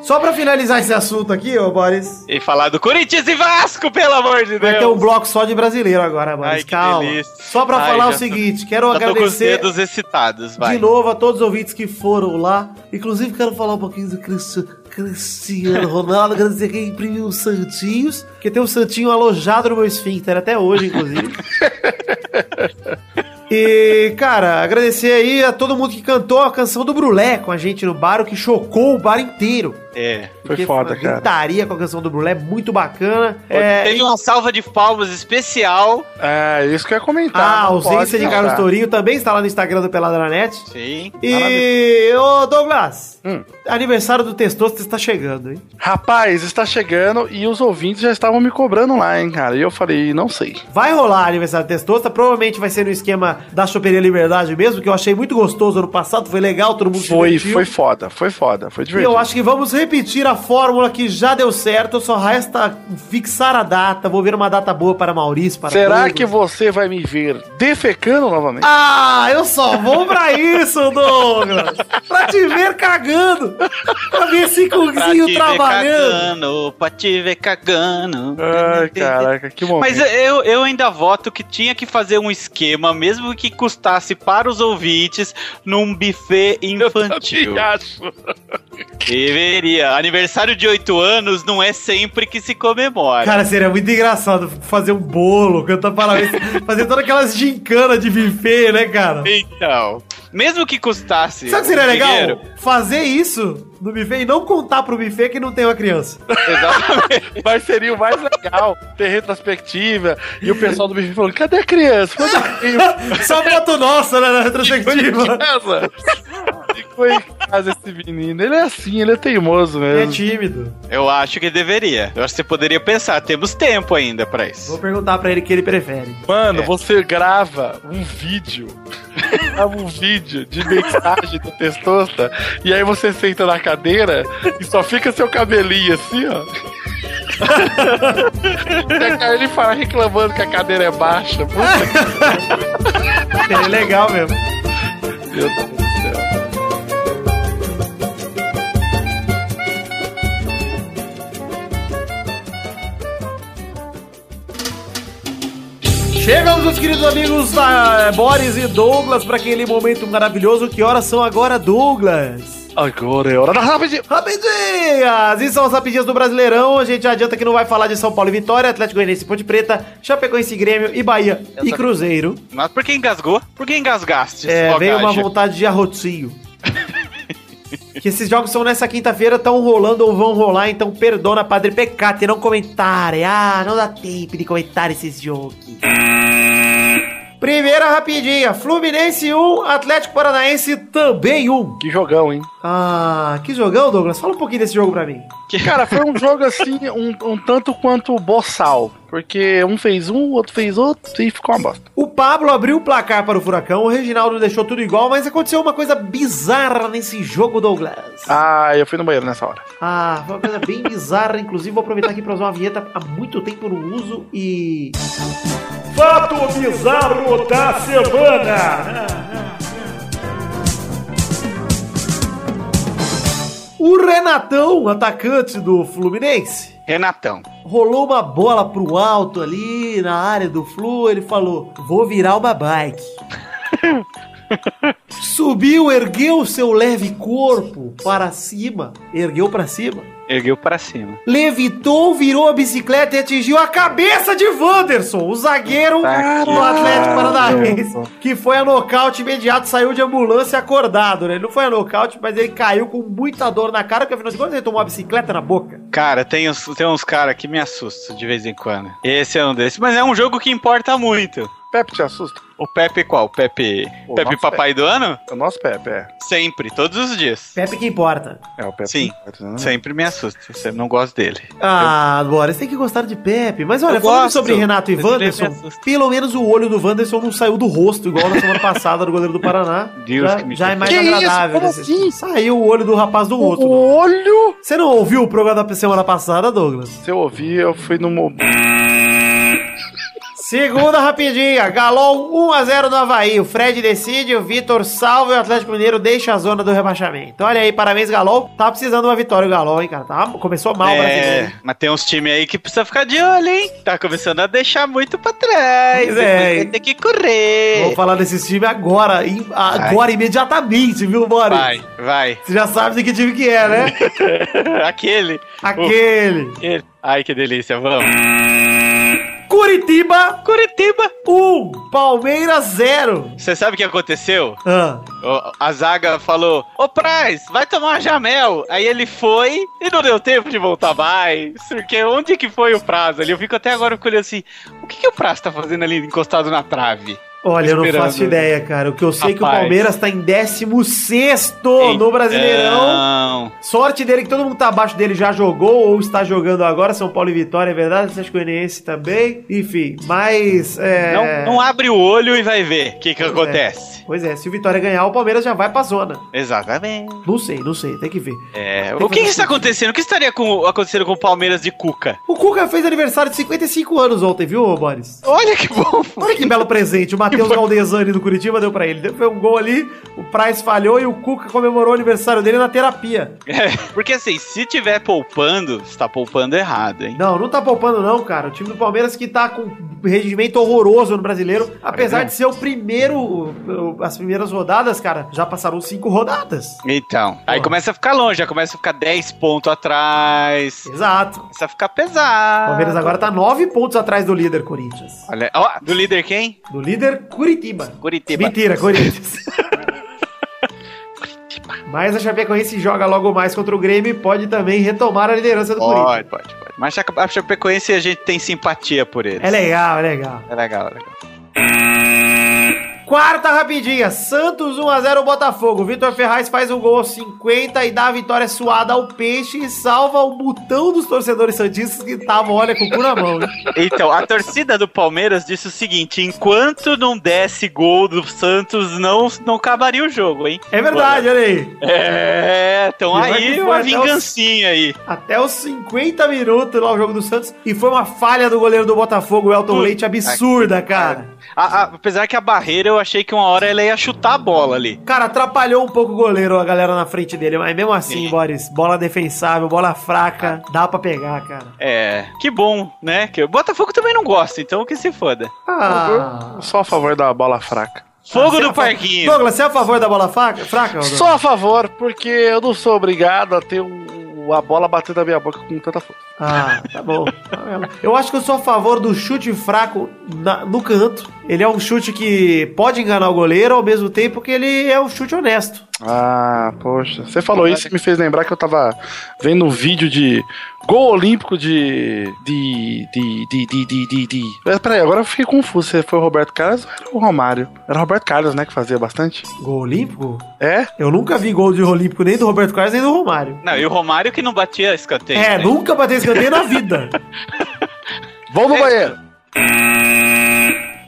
Só pra finalizar esse assunto aqui, ô Boris. E falar do Corinthians e Vasco, pelo amor de Deus. Vai ter um bloco só de brasileiro agora, Boris. Ai, Calma. Só pra Ai, falar o já tô- seguinte, quero Já tô com os agradecer dedos excitados, vai. de novo a todos os ouvintes que foram lá. Inclusive, quero falar um pouquinho do Cristi- Cristiano Ronaldo. Quero dizer que imprimiu os santinhos, que tem um santinho alojado no meu esfíncter até hoje, inclusive. E, cara, agradecer aí a todo mundo que cantou a canção do Brulé com a gente no bar, o que chocou o bar inteiro. É. Foi foda, cara. gritaria com a canção do Brulé, muito bacana. É, Teve uma salva de palmas especial. É, isso que eu ia comentar. a não ausência pode de. Carlos Tourinho também está lá no Instagram do Peladranet. Sim. E, ô Douglas, Hum. aniversário do Testosto está chegando, hein? Rapaz, está chegando e os ouvintes já estavam me cobrando lá, hein, cara. E eu falei, não sei. Vai rolar aniversário do Testosta, provavelmente vai ser no esquema da Choperia Liberdade mesmo, que eu achei muito gostoso ano passado, foi legal, todo mundo se Foi, divertiu. foi foda, foi foda, foi E divertido. eu acho que vamos repetir a fórmula que já deu certo, só resta fixar a data, vou ver uma data boa para Maurício, para Será Douglas. que você vai me ver defecando novamente? Ah, eu só vou pra isso, Douglas! pra te ver cagando! Pra ver esse ver trabalhando! cagando, pra te ver cagando. Ai, caraca, que momento. Mas eu, eu ainda voto que tinha que fazer um esquema, mesmo que custasse para os ouvintes, num buffet infantil. acho. Deveria. Aniversário de 8 anos não é sempre que se comemora. Cara, seria muito engraçado fazer um bolo, cantar parabéns, fazer todas aquelas gincanas de buffet, né, cara? Então, mesmo que custasse. Sabe o que seria um legal? dinheiro- Fazer isso no buffet e não contar pro buffet que não tem uma criança. Exatamente. Mas seria o mais legal ter retrospectiva e o pessoal do bife falando: cadê a criança? Quando veio? Só foto nossa, né, na retrospectiva. Ficou em casa esse menino. Ele é assim, ele é teimoso É mesmo. tímido. Eu acho que deveria. Eu acho que você poderia pensar, temos tempo ainda pra Vou isso. perguntar pra ele o que ele prefere. Mano, É. você grava um vídeo. grava um vídeo de mensagem do Testosta. E aí você senta na cadeira e só fica seu cabelinho assim, ó. e aí ele fala reclamando que a cadeira é baixa. Puta Seria legal mesmo. que Deus do céu. Chegamos, meus queridos amigos da Boris e Douglas, para aquele momento maravilhoso. Que horas são agora, Douglas? Agora é hora da rapidinho. Rapidinhas! E são as rapidinhas do Brasileirão. A gente adianta que não vai falar de São Paulo e Vitória, Atlético Goianiense Ponte Preta, Chapecoense Grêmio e Bahia Eu e Cruzeiro. Mas por que engasgou? Por que engasgaste? É, veio uma vontade de arrotinho. Que esses jogos são nessa quinta-feira, estão rolando ou vão rolar, então perdona, Padre Pecate, não comentarem. Ah, não dá tempo de comentar esses jogos. Primeira rapidinha, Fluminense 1, Atlético Paranaense também 1. Que jogão, hein? Ah, que jogão, Douglas? Fala um pouquinho desse jogo pra mim. Cara, foi um jogo assim, um, um tanto quanto boçal. Porque um fez um, o outro fez outro e ficou uma bosta. O Pablo abriu o placar para o Furacão, o Reginaldo deixou tudo igual, mas aconteceu uma coisa bizarra nesse jogo, Douglas. Ah, eu fui no banheiro nessa hora. Ah, foi uma coisa bem bizarra. Inclusive, vou aproveitar aqui para usar uma vinheta há muito tempo no uso e. Fato bizarro da semana. O Renatão, atacante do Fluminense, Renatão. rolou uma bola pro alto ali na área do Flu. Ele falou: Vou virar uma bike. Subiu, ergueu seu leve corpo para cima, ergueu para cima Ergueu pra cima. levitou, virou a bicicleta e atingiu a cabeça de Wanderson, o zagueiro do Atlético Paranaense, que foi a nocaute imediato, saiu de ambulância acordado, né? Ele não foi a nocaute, mas ele caiu com muita dor na cara, porque afinal de contas ele tomou uma bicicleta na boca. Cara, tem uns, tem uns caras que me assustam de vez em quando. Esse é um desses. Mas é um jogo que importa muito. Pepe te assusta? O Pepe qual? O Pepe. O Pepe Papai do Ano? É o nosso Pepe, é. Sempre, todos os dias. Pepe que importa. É o Pepe. Sim. Né? Sempre me assusta. Eu não gosto dele. Ah, Boris, tem que gostar de Pepe. Mas olha, Eu falando gosto, sobre Renato e me Wanderson, pelo menos o olho do Wanderson não saiu do rosto, igual na semana passada do goleiro do Paraná. Deus já, que me já é mais Que isso? agradável. Como desse- assim? Saiu o olho do rapaz do rosto. O olho! Você não ouviu o programa da semana passada, Douglas? Se eu ouvir, eu fui no. Segunda rapidinha. Galol 1x0 no Havaí. O Fred decide, o Vitor salva e o Atlético Mineiro deixa a zona do rebaixamento. Olha aí, parabéns, Galol. Tá precisando de uma vitória o Galol, hein, cara. Tá, começou mal o. É, mas tem uns times aí que precisa ficar de olho, hein? Tá começando a deixar muito pra trás. Pois é. Vai ter que correr. Vou falar desses times agora, agora imediatamente, viu, Boris? Vai, vai. Você já sabe de que time que é, né? Aquele. Aquele. Aquele. Ai, que delícia, vamos. Curitiba Curitiba. 1, Palmeiras 0. Você sabe o que aconteceu? Ah, A zaga falou: Ô Praz, vai tomar jamel. Aí ele foi e não deu tempo de voltar mais. Porque onde que foi o Praz ali? Eu fico até agora olhando assim: o que, que o Praz tá fazendo ali encostado na trave? Olha, eu não faço ideia, cara. O que eu sei é que o. Palmeiras tá em 16 no Brasileirão. Sorte dele que todo mundo tá abaixo dele já jogou ou está jogando agora. São Paulo e Vitória, é verdade. Atlético Goianiense também. Enfim, mas. É... Não, não abre o olho e vai ver o que, que Pois é. acontece. Pois é, se o Vitória ganhar, o Palmeiras já vai pra zona. Exatamente. Não sei, não sei, tem que ver. É, o que que, está sentido. acontecendo? O que estaria com- acontecendo com o Palmeiras de Cuca? O Cuca fez aniversário de 55 anos ontem, viu, Boris? Olha que bom! Olha que belo presente. O Matheus Galdesani do Curitiba deu pra ele. Foi um gol ali, o Price falhou e o Cuca comemorou o aniversário dele na terapia. É, porque assim, se tiver poupando, está poupando errado, hein? Não, não tá poupando não, cara. O time do Palmeiras que tá com um rendimento horroroso no brasileiro, apesar de ser o primeiro, o- as primeiras rodadas, cara, já passaram cinco rodadas. Então, aí Porra. começa a ficar longe, já começa a ficar 10 pontos atrás. Exato. Começa a ficar O pesado. Palmeiras agora tá nove pontos atrás do líder Corinthians. Olha, ó, do líder quem? Do líder Curitiba. Curitiba. Mentira, Corinthians. Mas a Chapecoense joga logo mais contra o Grêmio e pode também retomar a liderança do Corinthians. Pode, pode, pode. Mas a a Chapecoense a gente tem simpatia por eles. É legal, é legal. É legal, é legal. Quarta rapidinha, Santos 1x0 Botafogo. Vitor Ferraz faz um gol aos 50 e dá a vitória suada ao Peixe e salva o botão dos torcedores santistas que estavam, olha, com o cu na mão. hein? Então, a torcida do Palmeiras disse o seguinte: enquanto não desse gol do Santos, não, não acabaria o jogo, hein? É verdade, olha aí. É, então E aí uma até os- vingancinha aí. Até os 50 minutos lá o jogo do Santos. E foi uma falha do goleiro do Botafogo, o Elton Leite, absurda, cara. A- a- apesar que a barreira eu achei que uma hora ela ia chutar a bola ali. Cara, atrapalhou um pouco o goleiro, a galera na frente dele. Mas mesmo assim, Sim. Boris, bola defensável, bola fraca, dá pra pegar, cara. É, que bom, né? Que o Botafogo também não gosta, então que se foda. Ah. Só a favor da bola fraca. Fogo Você é no a fa- parquinho. Douglas, você é a favor da bola fraca? fraca? Só a favor, porque eu não sou obrigado a ter um- a bola batendo na minha boca com tanta força. Ah, tá bom. Eu acho que eu sou a favor do chute fraco na- no canto. Ele é um chute que pode enganar o goleiro ao mesmo tempo que ele é um chute honesto. Ah, poxa. Você falou isso e me fez lembrar que eu tava vendo um vídeo de gol olímpico de. de. de. de. de. de. de, de. Mas peraí, agora eu fiquei confuso. Se foi o Roberto Carlos ou era o Romário? Era o Roberto Carlos, né, que fazia bastante? Gol olímpico? É? Eu nunca vi gol de olímpico nem do Roberto Carlos nem do Romário. Não, e o Romário que não batia escanteio. É, né? nunca bateu escanteio na vida. Vamos no É. banheiro!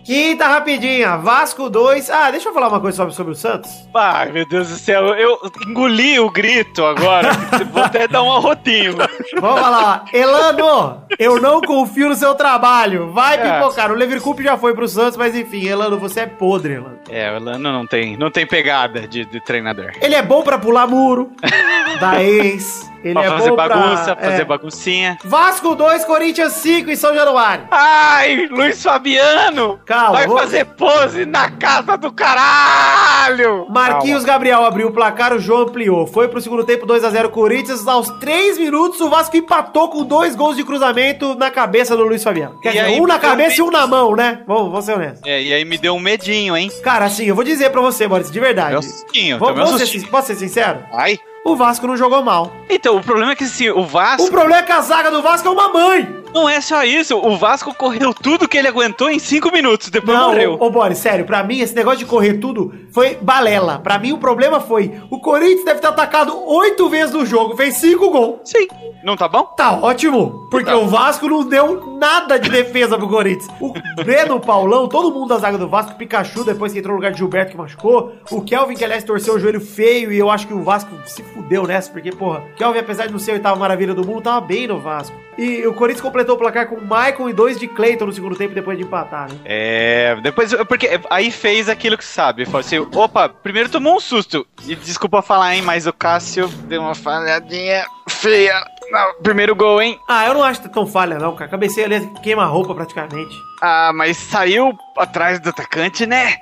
Quinta rapidinha, Vasco 2. Ah, deixa eu falar uma coisa sobre, sobre o Santos. Ai, meu Deus do céu, eu engoli o grito agora. Vou até dar um arrotinho. Vamos lá, Elano, eu não confio no seu trabalho. Vai É. pipocar. O Leverkusen já foi pro Santos, mas enfim, Elano, você é podre, Elano. É, o Elano não tem, não tem pegada de, de treinador. Ele é bom pra pular muro, da ex. Ele pra é fazer bom pra- bagunça, é. fazer baguncinha. Vasco 2, Corinthians 5 em São Januário. Ai, Luiz Fabiano! Calma, vai vou- fazer pose na casa do caralho! Marquinhos Gabriel abriu o placar, o João ampliou. Foi pro segundo tempo 2x0 Corinthians. Aos 3 minutos, o Vasco empatou com dois gols de cruzamento na cabeça do Luiz Fabiano. Quer E dizer, aí, um na cabeça e um na mão, né? Vamos, vamos ser honestos. É, e aí me deu um medinho, hein? Cara, assim, eu vou dizer pra você, Maurício, de verdade. Meu sustinho, Vou, tomei um vou ser, posso ser sincero? Ai. O Vasco não jogou mal. Então, o problema é que assim, o Vasco. O problema é que a zaga do Vasco é uma mãe. Não é só isso, o Vasco correu tudo que ele aguentou em 5 minutos, depois Não, morreu. ô, ô Boris, sério, pra mim esse negócio de correr tudo foi balela. Pra mim o problema foi, o Corinthians deve ter atacado oito vezes no jogo, fez cinco gols. Sim. Não tá bom? Tá ótimo, porque Tá. o Vasco não deu nada de defesa pro Corinthians. O Breno, o Paulão, todo mundo da zaga do Vasco, o Pikachu depois que entrou no lugar de Gilberto que machucou, o Kelvin que aliás torceu o joelho feio e eu acho que o Vasco se fudeu nessa, porque porra, Kelvin apesar de não ser a oitava maravilha do mundo, tava bem no Vasco. E o Corinthians completou o placar com o Maicon e dois de Cleiton no segundo tempo depois de empatar, né? É, depois, porque aí fez aquilo que sabe, falou assim, opa, primeiro tomou um susto, e desculpa falar, hein, mas o Cássio deu uma falhadinha feia no primeiro gol, hein? Ah, eu não acho que tão falha, não, cara. Cabeceia ali, queima a roupa praticamente. Ah, mas saiu atrás do atacante, né?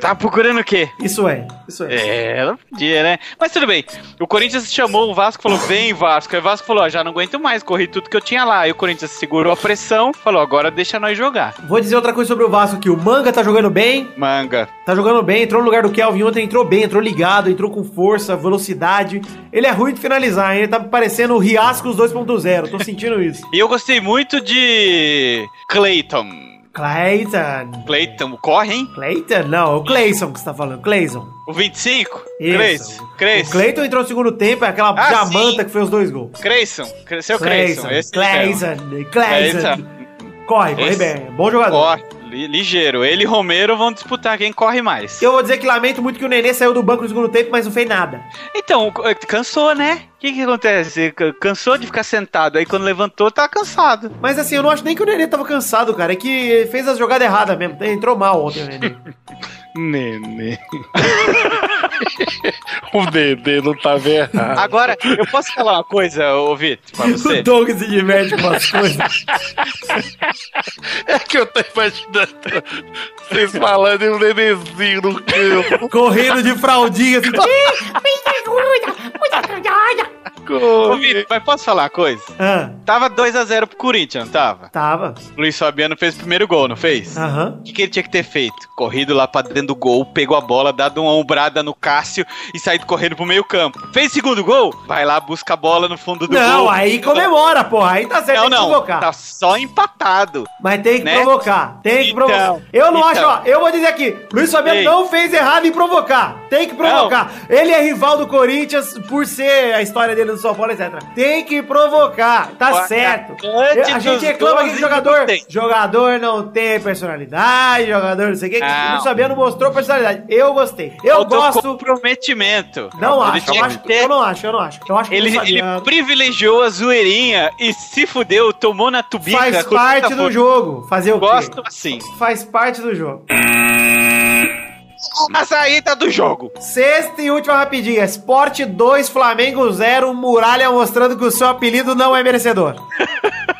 Tava procurando o quê? Isso é, isso é. É, não podia, né? Mas tudo bem. O Corinthians chamou o Vasco falou: vem, Vasco. Aí o Vasco falou: ó, já não aguento mais, corri tudo que eu tinha lá. Aí o Corinthians segurou a pressão, falou: agora deixa nós jogar. Vou dizer outra coisa sobre o Vasco aqui. O Manga tá jogando bem, Manga. tá jogando bem, entrou no lugar do Kelvin ontem, entrou bem, entrou ligado, entrou com força, velocidade. Ele é ruim de finalizar, hein? Ele tá parecendo o Riascos 2.0, tô sentindo isso. E eu gostei muito de Clayton. Clayton. Clayton, corre, hein? Clayton? Não, é o Clayson que você tá falando, Clayson. O 25? Isso. Clayson. O Clayson. Clayton entrou no segundo tempo, é aquela Ah, jamanta sim. que fez os dois gols. Clayson. Seu Clayson. Clayson. Clayson, Clayson. Clayson. Corre, corre Esse- bem, bom jogador. Corre, ligeiro. Ele e Romero vão disputar quem corre mais. Eu vou dizer que lamento muito que o Nenê saiu do banco no segundo tempo, mas não fez nada. Então, c- cansou, né? O que que acontece? Cansou de ficar sentado, aí quando levantou, tá cansado. Mas assim, eu não acho nem que o Nenê tava cansado, cara. É que fez a jogada errada mesmo. Entrou mal ontem o Nenê. Nenê. o Nenê não tá vendo. Agora, eu posso falar uma coisa, ô Vitor, pra o você? Doug se diverte com as coisas. É que eu tô imaginando vocês falando e um nenenzinho no campo. Correndo de fraldinha assim. Ô Vitor, mas posso falar uma coisa? ah, Tava 2x0 pro Corinthians, não tava? tava. Luiz Fabiano fez o primeiro gol, não fez? Aham. O que, que ele tinha que ter feito? Corrido lá pra dentro do gol, pegou a bola, dado uma ombrada no Cássio e saído correndo pro meio campo. Fez segundo gol? Vai lá, busca a bola no fundo do Não, gol. aí comemora, porra. Aí tá certo, Não, tem que não, provocar. tá só empatado. Mas tem que né? provocar. Tem que Então, provocar. Eu não então. acho, ó. Eu vou dizer aqui: Luiz Fabiano Ei. não fez errado em provocar. Tem que provocar. Ele é rival do Corinthians por ser a história dele no São Paulo, etc. Tem que provocar. Tá Olha, certo. antes a gente reclama aqui 12 que jogador. não. Jogador não tem personalidade, jogador não sei o que. Não. O Luiz Fabiano mostrou personalidade. Eu gostei. Eu Faltou gosto. comprometimento. Não Ele acho, eu acho. que ter- Eu não acho, eu não acho. Eu acho que o Ele, ele privilegiou a zoeirinha e se fudeu, tomou na tubica. faz parte tanta do jogo. Fazer o quê? Gosto assim. Faz parte do jogo. A saída do jogo. Sexta e última rapidinha. Sport 2, Flamengo 0. Muralha mostrando que o seu apelido não é merecedor.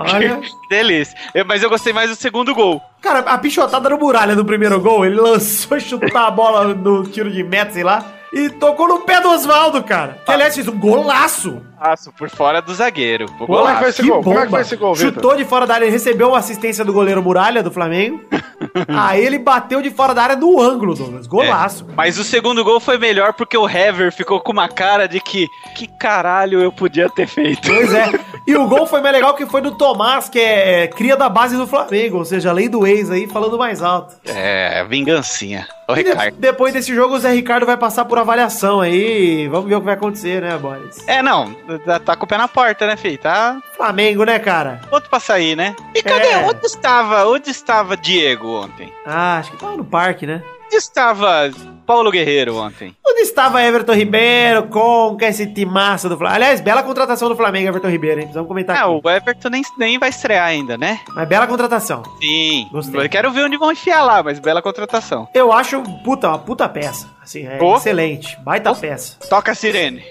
Olha. Delícia. Eu- Mas eu gostei mais do segundo gol. Cara, a pichotada no Muralha no primeiro gol, ele lançou chutar a bola no tiro de meta, sei lá, e tocou no pé do Oswaldo, cara. Que aliás fez um golaço. Passo por fora do zagueiro. Pô, Como é que foi golaço. esse gol? Como é que foi esse gol? Chutou de fora da área, ele recebeu uma assistência do goleiro Muralha do Flamengo. Aí ele bateu de fora da área no ângulo, Douglas. Golaço. Mas o segundo gol foi melhor porque o Hever ficou com uma cara de que que caralho eu podia ter feito. Pois é. E o gol foi mais legal que foi do Tomás, que é cria da base do Flamengo, ou seja, lei do ex aí, falando mais alto. É, vingancinha. Ô, E de- Ricardo. depois desse jogo, o Zé Ricardo vai passar por avaliação aí. Vamos ver o que vai acontecer, né, Boris? É, não, tá, tá com o pé na porta, né, filho? Tá Flamengo, né, cara? outro pra sair, né? E cadê? É. Onde estava? Onde estava Diego ontem? Ah, acho que tava no parque, né? Onde estava Paulo Guerreiro ontem? Onde estava Everton Ribeiro, Conca, esse timaço do Flamengo? Aliás, bela contratação do Flamengo, Everton Ribeiro, hein? Precisamos comentar É, aqui. o Everton nem, nem vai estrear ainda, né? Mas bela contratação. Sim. Gostei. Eu quero ver onde vão enfiar lá, mas bela contratação. Eu acho, puta, uma puta peça. Assim, é Ô. excelente. Baita peça. Toca a sirene.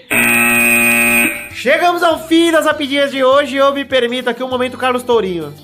Chegamos ao fim das rapidinhas de hoje eu me permito aqui um momento Carlos Tourinho.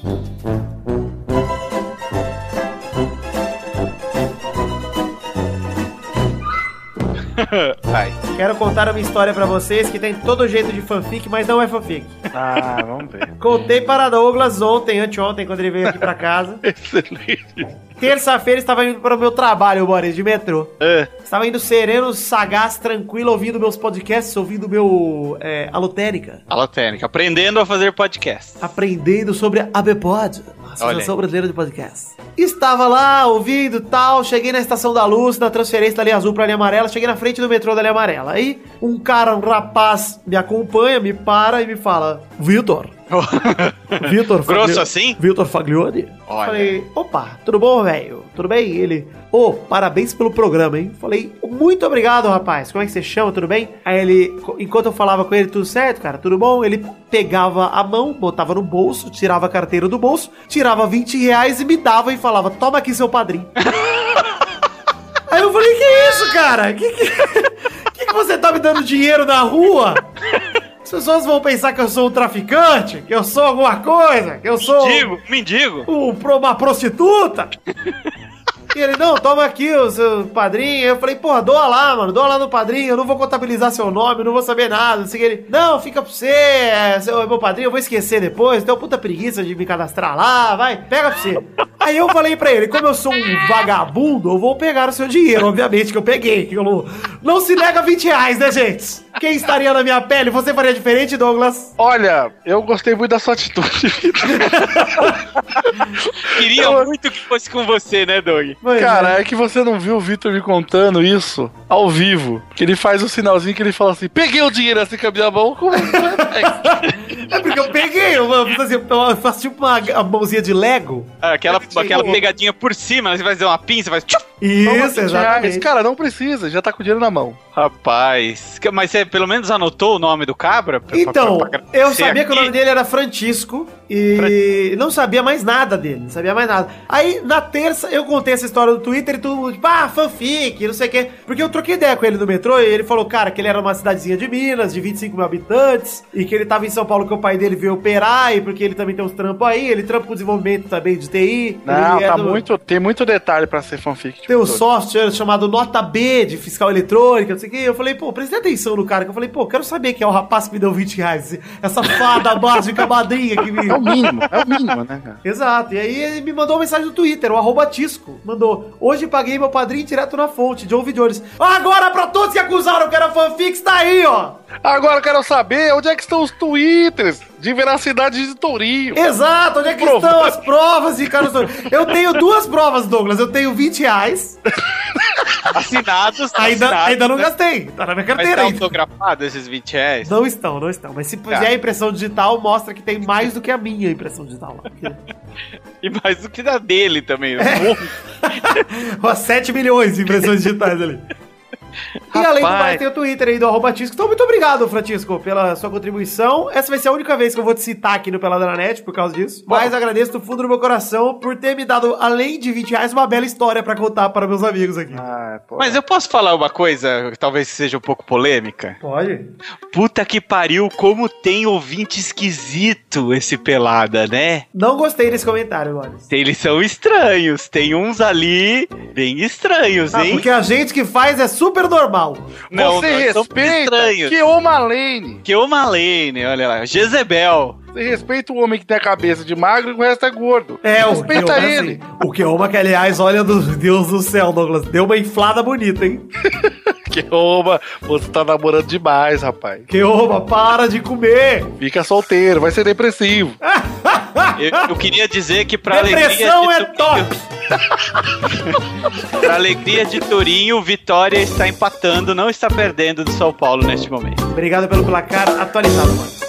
Vai. Quero contar uma história pra vocês que tem todo jeito de fanfic, mas não é fanfic. Ah, vamos ver. Contei para Douglas ontem, anteontem, quando ele veio aqui pra casa. Excelente. Terça-feira estava indo para o meu trabalho, Boris, de metrô. É. Estava indo sereno, sagaz, tranquilo, ouvindo meus podcasts, ouvindo meu é, Alotérica. Alotênica, aprendendo a fazer podcast. Aprendendo sobre a ABPod, a Associação. Brasileira de Podcast. Estava lá, ouvindo tal, cheguei na Estação da Luz, na transferência da linha azul pra linha amarela, cheguei na frente do metrô da linha amarela. Aí, um cara, um rapaz, me acompanha, me para e me fala, Vitor, Vitor Grosso assim? Vitor Faglione. Olha. Falei, opa, tudo bom, velho? Tudo bem? Ele, ô, parabéns pelo programa, hein? Falei, muito obrigado, rapaz. Como é que você chama? Tudo bem? Aí ele, enquanto eu falava com ele, tudo certo, cara? Tudo bom? Ele pegava a mão, botava no bolso, tirava a carteira do bolso, tirava 20 reais e me dava e falava, toma aqui seu padrinho. Aí eu falei, que isso, cara? Que que, que que você tá me dando dinheiro na rua? As pessoas vão pensar que eu sou um traficante, que eu sou alguma coisa, que eu sou Mendigo, mendigo. um, uma prostituta. E ele, não, toma aqui o seu padrinho. Eu falei, porra, doa lá, mano, doa lá no padrinho, eu não vou contabilizar seu nome, não vou saber nada. Assim, ele, não, fica pra você, é, seu, é meu padrinho, eu vou esquecer depois, tenho puta preguiça de me cadastrar lá, vai, pega pra você. Aí eu falei pra ele, como eu sou um vagabundo, eu vou pegar o seu dinheiro, obviamente, que eu peguei. Que eu não, não se nega 20 reais, né, gente? Quem estaria na minha pele? Você faria diferente, Douglas? Olha, eu gostei muito da sua atitude. Queria Eu- muito que fosse com você, né, Doug? Pois Cara, é. é que você não viu o Vitor me contando isso ao vivo. Que ele faz o sinalzinho que ele fala assim: peguei o dinheiro assim com a minha mão. Como é? É porque eu peguei, eu, eu, fiz assim, eu faço tipo uma, uma mãozinha de Lego. Ah, Aquela, Sim. aquela pegadinha por cima, né? você vai fazer uma pinça, faz. tchup. Isso, 20 reais. exatamente. Cara, não precisa, já tá com o dinheiro na mão. Rapaz. Mas você pelo menos anotou o nome do cabra? Pra- Então, pra- pra- eu sabia que o aqui? nome dele era Francisco e não sabia mais nada dele, não sabia mais nada. Aí, na terça, eu contei essa história no Twitter e todo mundo, tipo, ah, fanfic, não sei o quê. Porque eu troquei ideia com ele no metrô e ele falou, cara, que ele era uma cidadezinha de Minas, de 25 mil habitantes, e que ele tava em São Paulo que o pai dele veio operar, e porque ele também tem uns trampos aí, ele trampa com desenvolvimento também de TI. Não, é tá do- muito. Tem muito detalhe pra ser fanfic. Tipo, Tem um todo. software chamado Nota B de fiscal eletrônica, não sei o que. Eu falei, pô, prestei atenção no cara, que eu falei, pô, quero saber quem é o rapaz que me deu 20 reais. Essa fada mágica madrinha que me. É o mínimo, é o mínimo, né, cara? Exato. E aí ele me mandou uma mensagem no Twitter, o arroba Tisco. Mandou. Hoje paguei meu padrinho direto na fonte, John Vidores. Agora, pra todos que acusaram que era fanfic, tá aí, ó. Agora eu quero saber onde é que estão os twitters de veracidade de Tourinho. Exato, onde é que Provou. estão as provas de Carlos Tourinho? Eu tenho duas provas, Douglas. Eu tenho 20 reais. Assinados. Ainda, assinados, ainda não né? gastei. Tá na minha Mas carteira tá ainda. autografado esses 20 reais? Não estão, não estão. Mas se puser Tá. a impressão digital, mostra que tem mais do que a minha impressão digital E mais do que da dele também. Ó, 7 milhões de impressões digitais ali. E além do mais, tem o Twitter aí do arroba Tisco. Então, muito obrigado, Francisco, pela sua contribuição. Essa vai ser a única vez que eu vou te citar aqui no Peladranet por causa disso. Mas agradeço do fundo do meu coração por ter me dado, além de 20 reais, uma bela história pra contar para meus amigos aqui. Ah. Mas eu posso falar uma coisa que talvez seja um pouco polêmica? Pode? Puta que pariu, como tem ouvinte esquisito esse pelada, né? Não gostei desse comentário, Boris. Eles são estranhos, tem uns ali bem estranhos, Ah, hein? porque a gente que faz é super normal. Não, Você respeita estranhos. que o Malene. Que o Malene, olha lá, Jezebel. Respeita o homem que tem a cabeça de magro e o resto é gordo. É, o Respeita Keoma, ele. assim, o Keoma, que aliás, olha do Deus do céu, Douglas, deu uma inflada bonita, hein? Que oma, você tá namorando demais, rapaz. Keoma, para de comer! Fica solteiro, vai ser depressivo. Eu, eu queria dizer que pra alegria Depressão de é top! Pra alegria de Torinho, Vitória está empatando, não está perdendo do São Paulo neste momento. Obrigado pelo placar atualizado, mano.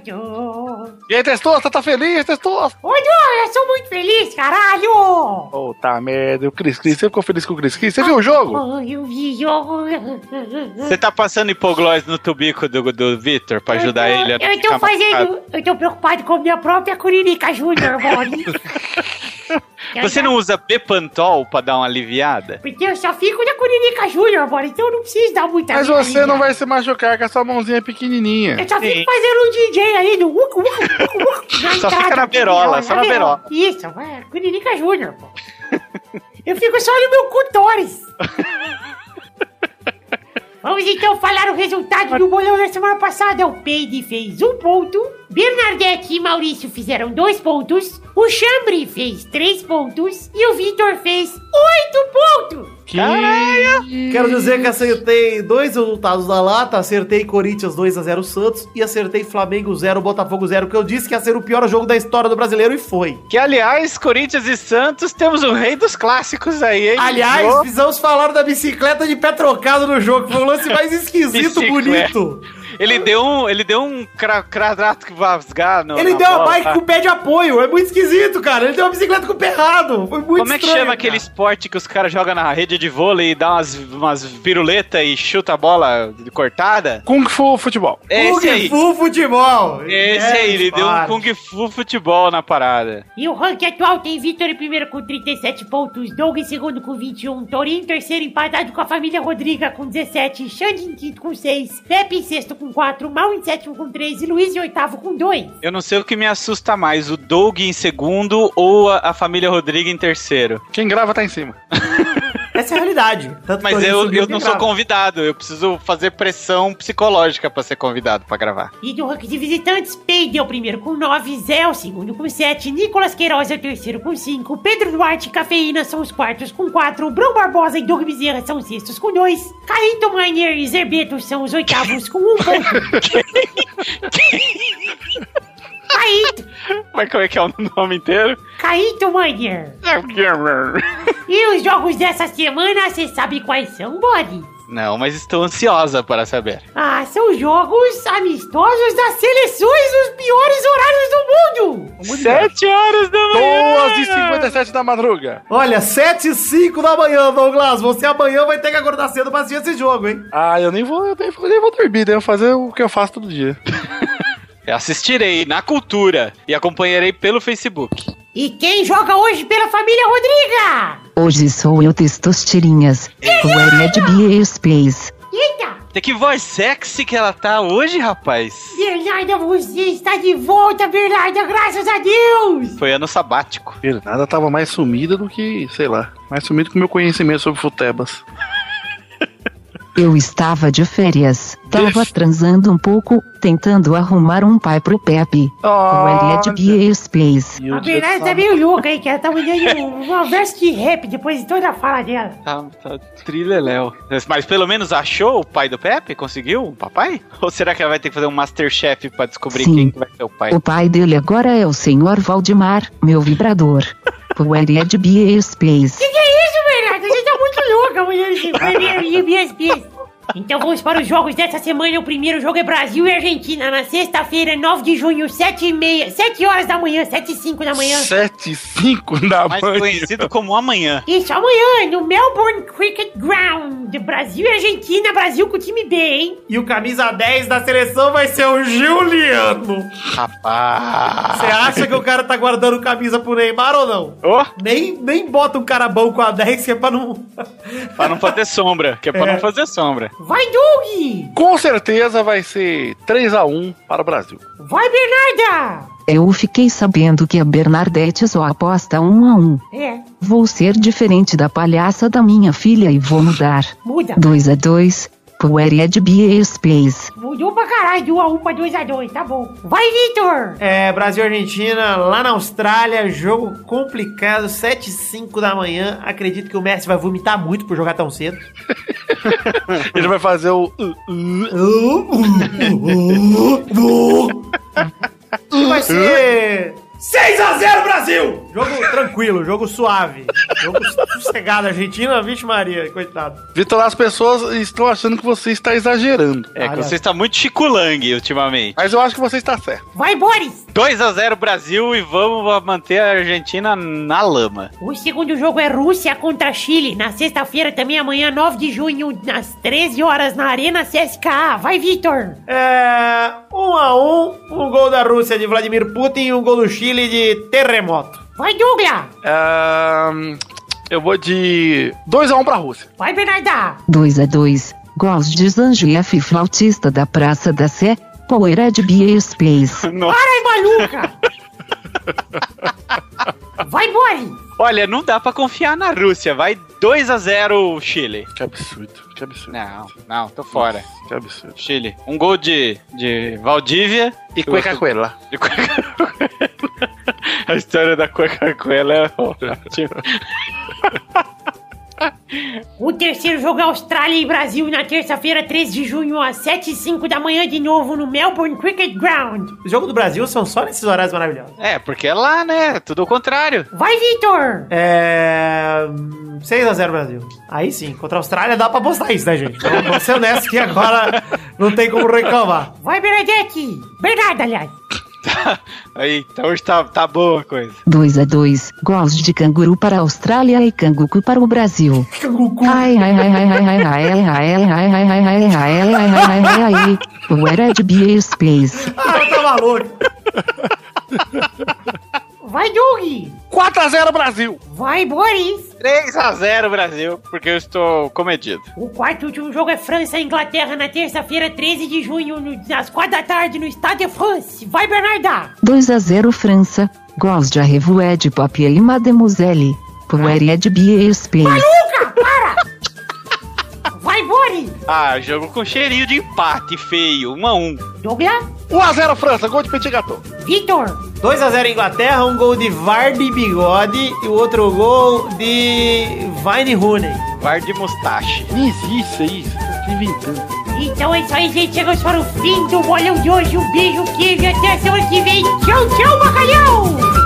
Cantando. E aí, Testosta, tá feliz, Testosta? Ô, Dô, eu sou muito feliz, caralho! Puta merda, o Cris Cris, você ficou feliz com o Cris Cris? Você viu o jogo? Oh, eu vi jogo. Você tá passando hipoglós no tubico do, do Vitor pra ajudar eu tô, ele a Eu tô fazendo. machucado? Eu tô preocupado com minha própria Curirica Júnior, Mori. Você não usa Bepantol pra dar uma aliviada? Porque eu só fico na Curirica Júnior, Mori, então eu não preciso dar muita Mas você não vai se machucar com a sua mãozinha pequenininha. Eu só fico Sim. fazendo um DJ aí no uco, uco, uco, uco, Só entrada fica na berola, só na berola. Isso, é, Curirica Júnior, pô. Eu fico só no meu cutóris. Vamos então falar o resultado do bolão da semana passada. O Peide fez um ponto, Bernadette e Maurício fizeram dois pontos, o Chambre fez três pontos e o Vitor fez oito pontos. Que... Quero dizer que acertei dois resultados da lata, acertei Corinthians 2x0 Santos e acertei Flamengo 0, Botafogo 0, que eu disse que ia ser o pior jogo da história do brasileiro e foi. Que, aliás, Corinthians e Santos, temos o rei dos clássicos aí, hein? Aliás, precisamos falar da bicicleta de pé trocado no jogo, que foi o lance mais esquisito, bonito. Ele deu um, ele deu um cra- cradrato que vasgar no Ele na deu a bola, bike tá? com o pé de apoio, é muito esquisito, cara. Ele deu uma bicicleta com o pé errado, foi muito Como é que estranho, chama aquele cara. esporte que os caras jogam na rede de vôlei e dá umas, umas piruletas e chuta a bola cortada? Kung Fu Futebol. É esse Kung aí. Fu Futebol. Esse É, aí, ele deu um. Kung Fu futebol na parada. E o ranking atual tem Vitor em primeiro com 37 pontos, Doug em segundo com 21, Torinho em terceiro empatado com a família Rodriga com 17, Xande em quinto com 6, Pepe em sexto com 4, Mal em sétimo com 3 e Luiz em oitavo com 2. Eu não sei o que me assusta mais, o Doug em segundo ou a, a família Rodrigo em terceiro. Quem grava tá em cima. Essa é a realidade. Mas eu, eu não sou convidado, eu preciso fazer pressão psicológica pra ser convidado pra gravar. E do ranking de visitantes, Peide é o primeiro com 9, Zé é o segundo com 7, Nicolas Queiroz é o terceiro com 5, Pedro Duarte e Cafeína são os quartos com 4, Brão Barbosa e Doug Bezerra são os sextos com 2, Caíto Miner e Zerbeto são os oitavos com 1 ponto. Caíto, Mas como é que é o nome inteiro? Caíto Miner. E os jogos dessa semana, você sabe quais são, Body? Não, mas estou ansiosa para saber. Ah, são jogos amistosos das seleções dos piores horários do mundo! Sete horas da manhã! 2 e 57 da madruga. Olha, 7 e 5 da manhã, Douglas. Você amanhã vai ter que acordar cedo pra assistir esse jogo, hein? Ah, eu nem vou, eu nem vou, nem vou dormir, né? Eu vou fazer o que eu faço todo dia. Assistirei na cultura e acompanharei pelo Facebook. E quem joga hoje pela família Rodriga? Hoje sou eu Testosterinhas, o de BA Space. Eita! Tem que voz sexy que ela tá hoje, rapaz. Bernarda, você está de volta, Bernarda, graças a Deus! Foi ano sabático. Nada tava mais sumida do que, sei lá, mais sumido que o meu conhecimento sobre futebas. Eu estava de férias, tava transando um pouco, tentando arrumar um pai pro Pepe. O de BA Space. A tá céu. meio louca aí, que ela tá me dando uma verso de rap depois de toda a fala dela. Tá, tá trileléu. Mas pelo menos achou o pai do Pepe? Conseguiu? O papai? Ou será que ela vai ter que fazer um Masterchef pra descobrir Sim. quem que vai ser o pai? O pai dele agora é o senhor Valdemar, meu vibrador. O de BA Space. Que que é? Você tá muito louca, mulher de BSB. Então vamos para os jogos dessa semana. O primeiro jogo é Brasil e Argentina, na sexta-feira, 9 de junho, 7 e meia, 7 horas da manhã, 7 e 5 da manhã. 7 e 5 da Mais manhã. conhecido como amanhã. Isso, amanhã, no Melbourne Cricket Ground. Brasil e Argentina, Brasil com o time B, hein? E o camisa 10 da seleção vai ser o Juliano. Rapaz. Você acha que o cara tá guardando camisa pro Neymar ou não? Ô, Nem, nem bota um cara bom com a 10 que é pra não. pra não fazer sombra. Que é pra É. não fazer sombra. Vai, Doug! Com certeza vai ser 3 a 1 para o Brasil. Vai, Bernarda! Eu fiquei sabendo que a Bernadette só aposta um a um. É, Vou ser diferente da palhaça da minha filha e vou mudar. muda. 2 a 2 Powered by Space. Mudou pra caralho, de 1 a 1 pra 2 a 2 tá bom. Vai, Vitor! É, Brasil e Argentina, lá na Austrália, jogo complicado, 7 e 5 da manhã. Acredito que o Messi vai vomitar muito por jogar tão cedo. Ele vai fazer o... e uh, uh, uh. Vai ser 6 a 0 Brasil! Jogo tranquilo, jogo suave. Jogo sossegado. Argentina, vixe Maria, coitado. Vitor, as pessoas estão achando que você está exagerando. É, que você está muito chiculangue ultimamente. Mas eu acho que você está certo. Vai, Boris! 2 a 0 Brasil e vamos manter a Argentina na lama. O segundo jogo é Rússia contra Chile. Na sexta-feira também, amanhã, 9 de junho, às 13 horas, na Arena CSKA. Vai, Vitor! É... 1 um a 1 um gol da Rússia de Vladimir Putin e um gol do Chile de terremoto. Vai, Douglas! Ahn, eu vou de 2x1 pra Rússia. Vai, Bernarda! 2 a 2 Gols de Zangief, flautista da Praça da Sé, Poeira de Bia Space. Para aí, maluca! Vai, Boris! Olha, não dá pra confiar na Rússia. Vai 2x0 Chile. Que absurdo, que absurdo. Não, não, tô fora. Que absurdo. Chile. Um gol de, de Valdívia. E cueca coela. De cueca A história da cueca coela é ótima. O terceiro jogo é Austrália e Brasil na terça-feira, 13 de junho, às 7 e 5 da manhã, de novo no Melbourne Cricket Ground. O jogo do Brasil são só nesses horários maravilhosos. É, porque é lá, né? Tudo ao contrário. Vai, Vitor! É. 6x0 Brasil. Aí sim, contra a Austrália dá pra postar isso, né, gente? Então, vou ser honesto que agora não tem como reclamar. Vai, Bernadette! Bernardo, aliás! Aí, então hoje tá, tá boa a coisa. 2 a 2 Gols de canguru para a Austrália e cangucu para o Brasil. Ai, ai, ai, ai, ai, ai, ai, ai, ai, ai, ai, ai, ai, ai, ai, ai, ai, ai, ai, Poeira de Bia Space. Ah, eu tava louco. Vai, Doug! 4x0 Brasil. Vai, Boris! 3x0 Brasil, porque eu estou comedido. O quarto e último jogo é França e Inglaterra na terça-feira, 13 de junho, no- às 4 da tarde, no Estádio de France. Vai, Bernarda! 2 a 0 França. Gols de Arrevoé de Papier e Mademoiselle. Poeira de Bia Space. Luca, para! Vai, Boris! Ah, jogo com cheirinho de empate feio, 1x1. Douglas? 1x0 França, gol de Petit Gâteau. Vitor! 2x0 Inglaterra, um gol de Vardy Bigode e o outro gol de Vine Rooney. Var de mustache. Não existe isso. Tô inventando. Então é isso aí, gente. Chegamos para o fim do bolão de hoje. Um beijo, queijo até semana que vem. Tchau, tchau, bacalhau!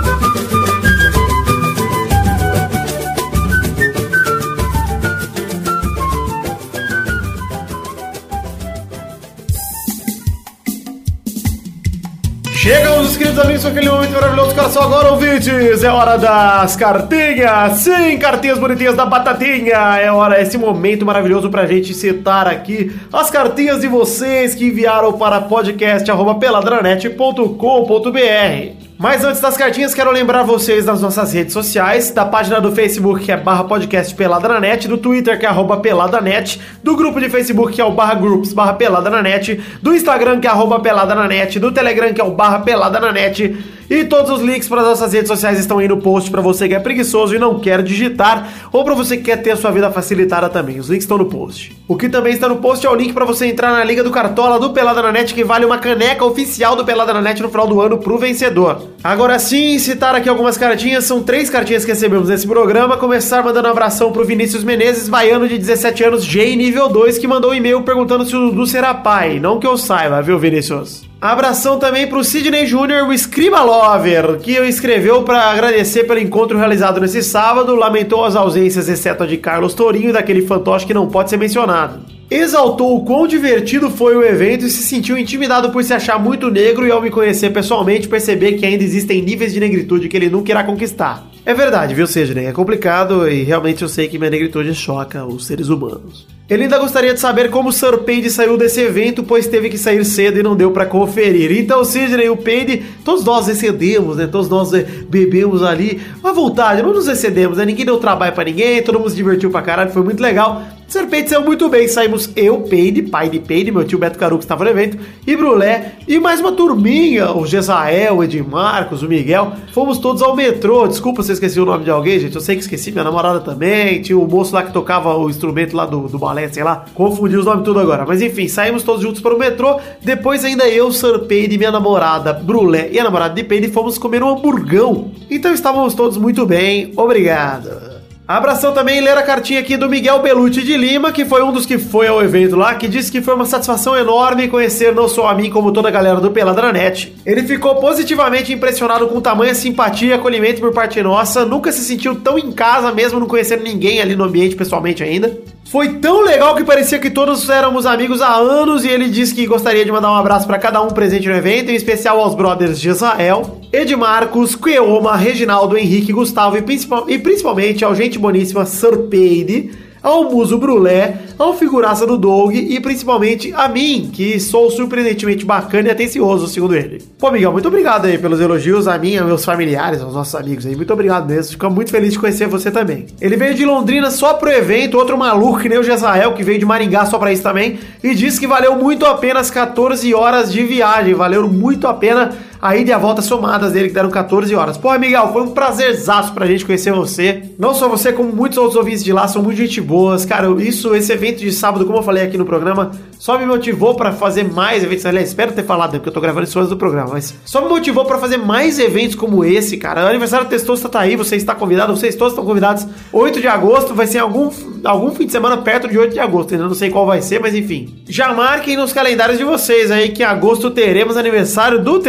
Chegamos, queridos amigos, com aquele momento maravilhoso. Cara, só agora, ouvintes, é hora das cartinhas. Sim, cartinhas bonitinhas da Batatinha. É hora, esse momento maravilhoso pra gente citar aqui as cartinhas de vocês que enviaram para podcast.peladranet.com.br. Mas antes das cartinhas, quero lembrar vocês das nossas redes sociais, da página do Facebook, que é barra podcast Pelada na Net, do Twitter, que é arroba Pelada Net, do grupo de Facebook, que é o barra groups, barra Pelada na Net, do Instagram, que é arroba Pelada na Net, do Telegram, que é o barra Pelada na Net, e todos os links para as nossas redes sociais estão aí no post para você que é preguiçoso e não quer digitar, ou para você que quer ter a sua vida facilitada também. Os links estão no post. O que também está no post é o link para você entrar na Liga do Cartola do Pelada na Net, que vale uma caneca oficial do Pelada na Net no final do ano pro vencedor. Agora sim, citar aqui algumas cartinhas, são três cartinhas que recebemos nesse programa. Começar mandando um abração pro Vinícius Menezes, baiano de 17 anos, J nível 2, que mandou um e-mail perguntando se o Dudu será pai. Não que eu saiba, viu, Vinícius? Abração também pro Sidney Júnior, o Scriba Lover, que escreveu para agradecer pelo encontro realizado nesse sábado, lamentou as ausências, exceto a de Carlos Tourinho e daquele fantoche que não pode ser mencionado. Exaltou o quão divertido foi o evento e se sentiu intimidado por se achar muito negro e ao me conhecer pessoalmente perceber que ainda existem níveis de negritude que ele nunca irá conquistar. É verdade, viu, Sidney? É complicado e realmente eu sei que minha negritude choca os seres humanos. Ele ainda gostaria de saber como o Sir Payne saiu desse evento, pois teve que sair cedo e não deu pra conferir. Então, Sidney o Payne, todos nós excedemos, né? Todos nós eh, bebemos ali à vontade, não nos excedemos, né? Ninguém deu trabalho pra ninguém, todo mundo se divertiu pra caralho, foi muito legal. Payne saiu muito bem, saímos eu, Payne, pai de Payne, meu tio Beto Caru que estava no evento, e Brulé, e mais uma turminha, o Gesael, o Edmarcos, o Miguel, fomos todos ao metrô, desculpa se eu esqueci o nome de alguém, gente, eu sei que esqueci, minha namorada também, tinha o moço lá que tocava o instrumento lá do, do balé, sei lá, confundi os nomes tudo agora, mas enfim, saímos todos juntos para o metrô, depois ainda eu, Sir Payne, minha namorada, Brulé e a namorada de Payne fomos comer um hamburgão, então estávamos todos muito bem, obrigado. Abração também, ler a cartinha aqui do Miguel Belucci de Lima, que foi um dos que foi ao evento lá, que disse que foi uma satisfação enorme conhecer não só a mim, como toda a galera do Peladranet. Ele ficou positivamente impressionado com tamanha simpatia e acolhimento por parte nossa, nunca se sentiu tão em casa, mesmo não conhecendo ninguém ali no ambiente pessoalmente ainda. Foi tão legal que parecia que todos éramos amigos há anos e ele disse que gostaria de mandar um abraço para cada um presente no evento, em especial aos brothers de Israel, Edmarcos, Queoma, Reginaldo, Henrique, Gustavo e, principal, e principalmente ao gente boníssima Serpeide, ao Muso Brulé, ao figuraça do Doug e principalmente a mim, que sou surpreendentemente bacana e atencioso, segundo ele. Pô, Miguel, muito obrigado aí pelos elogios a mim, aos meus familiares, aos nossos amigos aí. Muito obrigado mesmo. Fico muito feliz de conhecer você também. Ele veio de Londrina só pro evento, outro maluco que nem o Jezael, que veio de Maringá só pra isso também, e disse que valeu muito a pena as 14 horas de viagem. Valeu muito a pena a ida e a volta somadas dele, que deram 14 horas. Pô, Miguel, foi um prazerzaço pra gente conhecer você. Não só você, como muitos outros ouvintes de lá, são muito gente boas. Cara, isso, esse evento de sábado, como eu falei aqui no programa, só me motivou pra fazer mais eventos. Aliás, espero ter falado, porque eu tô gravando isso antes do programa, mas só me motivou pra fazer mais eventos como esse, cara. O aniversário do Testosta tá aí, você está convidado, vocês todos estão convidados. 8 de agosto vai ser algum, algum fim de semana perto de 8 de agosto, ainda não sei qual vai ser, mas enfim. Já marquem nos calendários de vocês aí que em agosto teremos aniversário do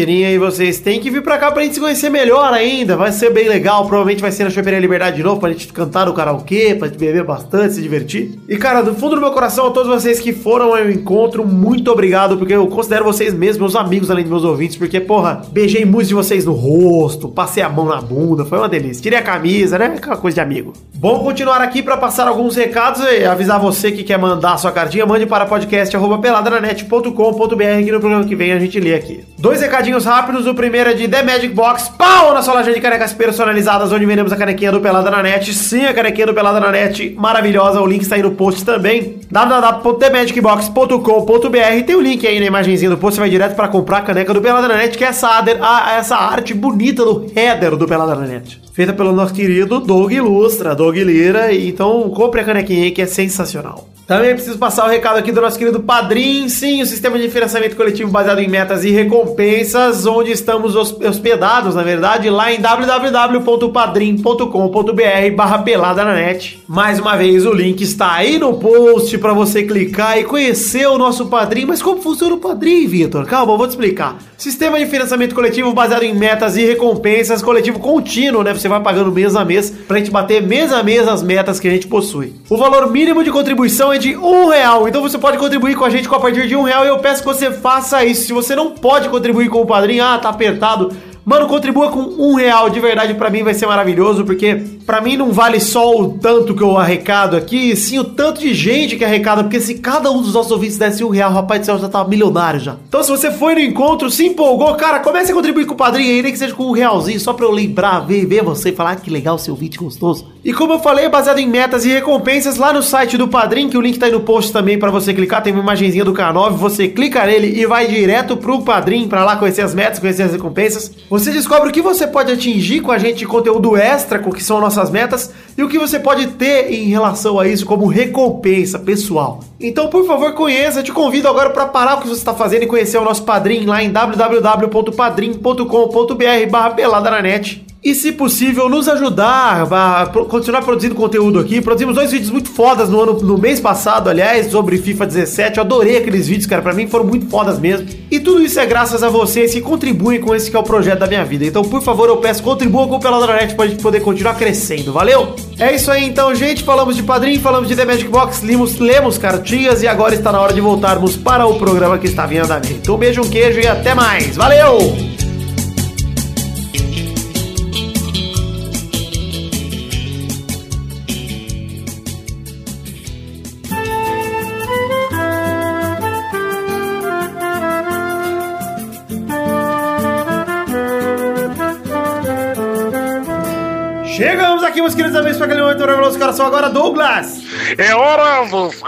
Testostirinha e vocês têm que vir pra cá pra gente se conhecer melhor ainda. Vai ser bem legal, provavelmente vai ser na Choperia Liberdade de novo pra gente cantar no karaokê, pra gente beber bastante, se divertir. E cara, do fundo do meu coração, a todos vocês que foram ao encontro, muito obrigado, porque eu considero vocês mesmos meus amigos, além de meus ouvintes, porque, porra, beijei muitos de vocês no rosto, passei a mão na bunda, foi uma delícia. Tirei a camisa, né? Aquela coisa de amigo. Bom continuar aqui pra passar alguns recados e avisar você que quer mandar sua cartinha, mande para podcast.peladranet.com.br que no programa que vem a gente lê aqui. Dois recadinhos rápidos, o primeiro é de The Magic Box, pau na sua loja de canecas personalizadas, onde vendemos a canequinha do Pelada na Net. Sim, a canequinha do Pelada na Net, maravilhosa, o link está aí no post também, www.themagicbox.com.br, tem o link aí na imagenzinha do post, você vai direto para comprar a caneca do Pelada na Net, que é essa, ader, a, essa arte bonita do header do Pelada na Net. Feita pelo nosso querido Doug Ilustra, Doug Lira, então compre a canequinha aí que é sensacional. Também preciso passar o recado aqui do nosso querido Padrim, sim, o sistema de financiamento coletivo baseado em metas e recompensas, onde estamos hospedados, na verdade, lá em www.padrim.com.br barra pelada na net. Mais uma vez, o link está aí no post para você clicar e conhecer o nosso Padrim. Mas como funciona o Padrim, Vitor? Calma, eu vou te explicar. Sistema de financiamento coletivo baseado em metas e recompensas, coletivo contínuo, né? Você vai pagando mês a mês pra gente bater mês a mês as metas que a gente possui. O valor mínimo de contribuição é de um real. Então você pode contribuir com a gente com a partir de um real e eu peço que você faça isso. Se você não pode contribuir com o padrinho, ah, tá apertado. Mano, contribua com um real, de verdade, para mim vai ser maravilhoso, porque para mim não vale só o tanto que eu arrecado aqui, sim o tanto de gente que arrecada, porque se cada um dos nossos ouvintes desse um real, rapaz do céu, já tava milionário já. Então se você foi no encontro, se empolgou, cara, comece a contribuir com o padrinho aí, nem que seja com um realzinho, só pra eu lembrar, ver, ver você e falar ah, que legal seu vídeo gostoso. E como eu falei, é baseado em metas e recompensas lá no site do Padrim, que o link tá aí no post também para você clicar, tem uma imagenzinha do K9, você clica nele e vai direto pro Padrim, para lá conhecer as metas, conhecer as recompensas. Você descobre o que você pode atingir com a gente de conteúdo extra, com o que são nossas metas, e o que você pode ter em relação a isso como recompensa pessoal. Então, por favor, conheça, eu te convido agora para parar o que você está fazendo e conhecer o nosso Padrim lá em www.padrim.com.br barra pelada na net e, se possível, nos ajudar a continuar produzindo conteúdo aqui. Produzimos dois vídeos muito fodas no ano, no mês passado, aliás, sobre FIFA 17. Eu adorei aqueles vídeos, cara. Pra mim foram muito fodas mesmo. E tudo isso é graças a vocês que contribuem com esse que é o projeto da minha vida. Então, por favor, eu peço, contribua com o Peladranet pra gente poder continuar crescendo. Valeu? É isso aí, então, gente. Falamos de padrinho, falamos de The Magic Box, lemos, lemos cartinhas e agora está na hora de voltarmos para o programa que está vindo andamento. Então, um beijo, um queijo e até mais. Valeu! Meus queridos amigos, para aquele momento maravilhoso. Os caras são agora Douglas. É hora dos...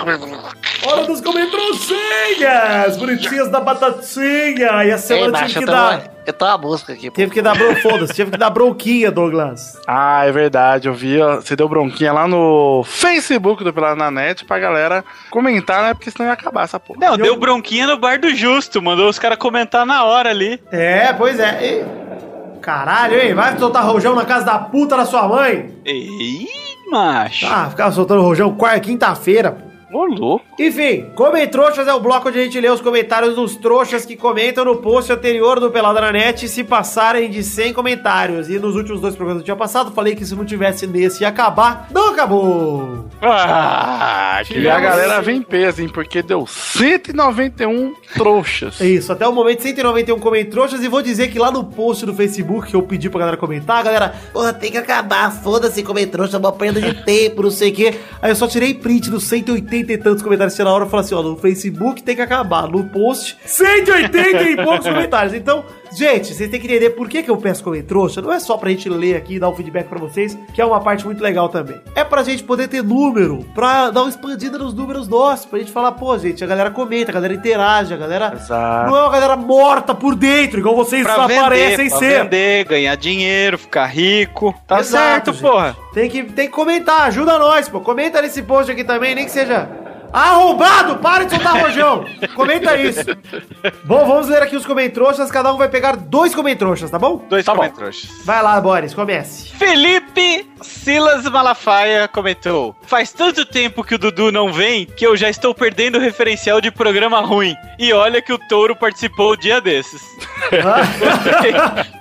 Hora dos comentrocinhas, bonitinhas da batatinha. E a Ei, semana macho, tive eu que dar... eu tô a busca aqui. pô. Teve que dar bron... Foda-se, tive que dar bronquinha, Douglas. Ah, é verdade, eu vi, ó, você deu bronquinha lá no Facebook do Pelada na Net pra galera comentar, né? Porque senão ia acabar essa porra. Não, deu bronquinha no bar do Justo, mandou os caras comentar na hora ali. É, pois é. E- Caralho, hein? Vai soltar rojão na casa da puta da sua mãe? Ei, macho. Ah, ficava soltando rojão quarta, quinta-feira, pô. Ô, louco. Enfim, Comentroxas é o bloco onde a gente lê os comentários dos trouxas que comentam no post anterior do Pelada na Net se passarem de 100 comentários. E nos últimos dois programas do dia passado, falei que se não tivesse nesse ia acabar. Não acabou! Ah, que E a galera vem em peso, hein? Porque deu 191 trouxas. É isso, até o momento 191 Comentroxas. E vou dizer que lá no post do Facebook que eu pedi pra galera comentar, a galera, porra, tem que acabar, foda-se Comentrouxa, é uma perda de tempo, não sei o quê. Aí eu só tirei print dos 180 e tantos comentários que na hora e falei assim: ó, no Facebook tem que acabar, no post 180 e poucos comentários. Então, gente, vocês têm que entender por que, que eu peço Comentrouxa. Não é só pra gente ler aqui e dar um feedback pra vocês, que é uma parte muito legal também. É pra gente poder ter número, pra dar uma expandida nos números nossos, pra gente falar, pô, gente, a galera comenta, a galera interage, a galera. Exato. Não é uma galera morta por dentro, igual vocês Pra vender, aparecem pra ser. vender, ganhar dinheiro, ficar rico. Tá Exato, certo, gente. porra. Tem que, tem que comentar, ajuda nós, pô. Comenta nesse post aqui também, nem que seja. Arrombado! Para de soltar rojão! Comenta isso. Bom, vamos ler aqui os comentroxas. Cada um vai pegar dois comentroxas, tá bom? Dois Tá bom. comentários. Vai lá, Boris, comece. Felipe Silas Malafaia comentou: Faz tanto tempo que o Dudu não vem que eu já estou perdendo o referencial de programa ruim. E olha que o Touro participou o dia desses. Gostei,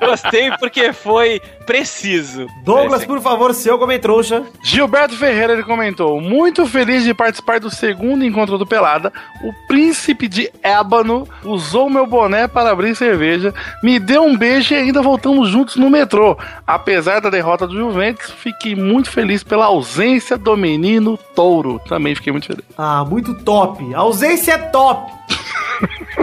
gostei porque foi preciso. Douglas, por favor, seu comentroxa. Gilberto Ferreira ele comentou: Muito feliz de participar do segundo encontro do Pelada. O príncipe de Ébano usou meu boné para abrir cerveja, me deu um beijo e ainda voltamos juntos no metrô. Apesar da derrota do Juventus, fiquei muito feliz pela ausência do menino Touro. Também fiquei muito feliz. Ah, muito top. A ausência é top.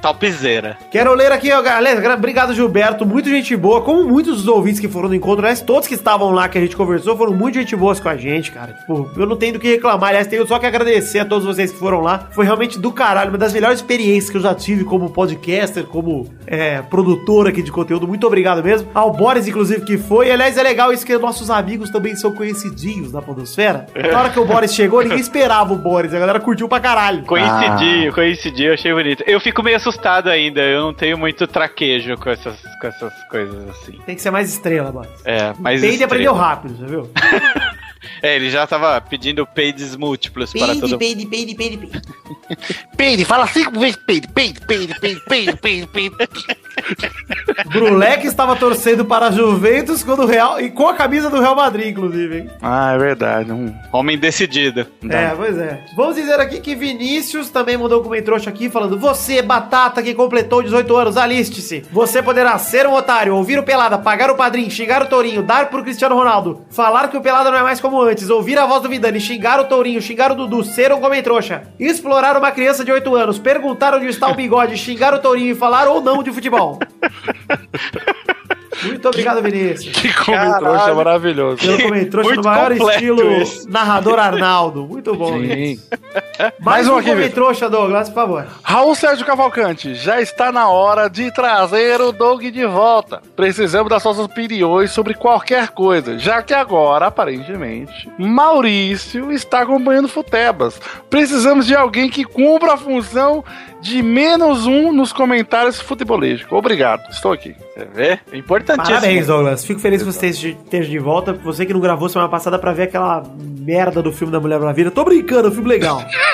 Topzera. Quero ler aqui, ó, galera. Obrigado, Gilberto. Muito gente boa. Como muitos dos ouvintes que foram no encontro, aliás, todos que estavam lá que a gente conversou foram muito gente boas com a gente, cara. Tipo, eu não tenho do que reclamar. Aliás, tenho só que agradecer a todos vocês que foram lá. Foi realmente do caralho. Uma das melhores experiências que eu já tive como podcaster, como é, produtor aqui de conteúdo. Muito obrigado mesmo. Ao Boris, inclusive, que foi. E, aliás, é legal isso que nossos amigos também são conhecidinhos na Podosfera. Na hora que o Boris chegou, ninguém esperava o Boris. A galera curtiu pra caralho. Coincidi, coincidi, eu achei bonito. Eu fico meio assustado ainda, eu não tenho muito traquejo com essas, com essas coisas assim. Tem que ser mais estrela, Boris. É, mas. Peide estrela. aprendeu rápido, você viu? É, ele já tava pedindo peides múltiplos para todo peide, peide, peide, peide. Peide, fala cinco vezes peide, peide, peide, peide, peide, peide, peide. Brulé que estava torcendo para a Juventus quando o Real, e com a camisa do Real Madrid, inclusive, hein? Ah, é verdade. Um... Homem decidido. É, pois é. Vamos dizer aqui que Vinícius também mandou um comentário aqui falando: Você, batata que completou 18 anos, aliste-se. Você poderá ser um otário, ouvir o Pelada, pagar o padrinho, xingar o Tourinho, dar pro Cristiano Ronaldo, falar que o Pelada não é mais como antes, ouvir a voz do Vidani, xingar o Tourinho, xingar o Dudu, ser um comentrouxa, explorar uma criança de 8 anos, perguntar onde está o bigode, xingar o Tourinho e falar ou não de futebol. Muito obrigado, Vinícius. Que comentário maravilhoso. Pelo comentário no Muito maior estilo esse. narrador Arnaldo. Muito bom. Sim. Vinícius. Mais Mais um aqui, Vitor. comentrouxa, Douglas, por favor. Raul Sérgio Cavalcante, já está na hora de trazer o Doug de volta. Precisamos das suas opiniões sobre qualquer coisa, já que agora, aparentemente, Maurício está acompanhando Futebas. Precisamos de alguém que cumpra a função de menos um nos comentários futebolísticos. Obrigado, estou aqui. Você vê? É Importantíssimo. Parabéns, Douglas. Fico feliz que você esteja de volta. Você que não gravou semana passada pra ver aquela merda do filme da Mulher Maravilha. Tô brincando, é um filme legal.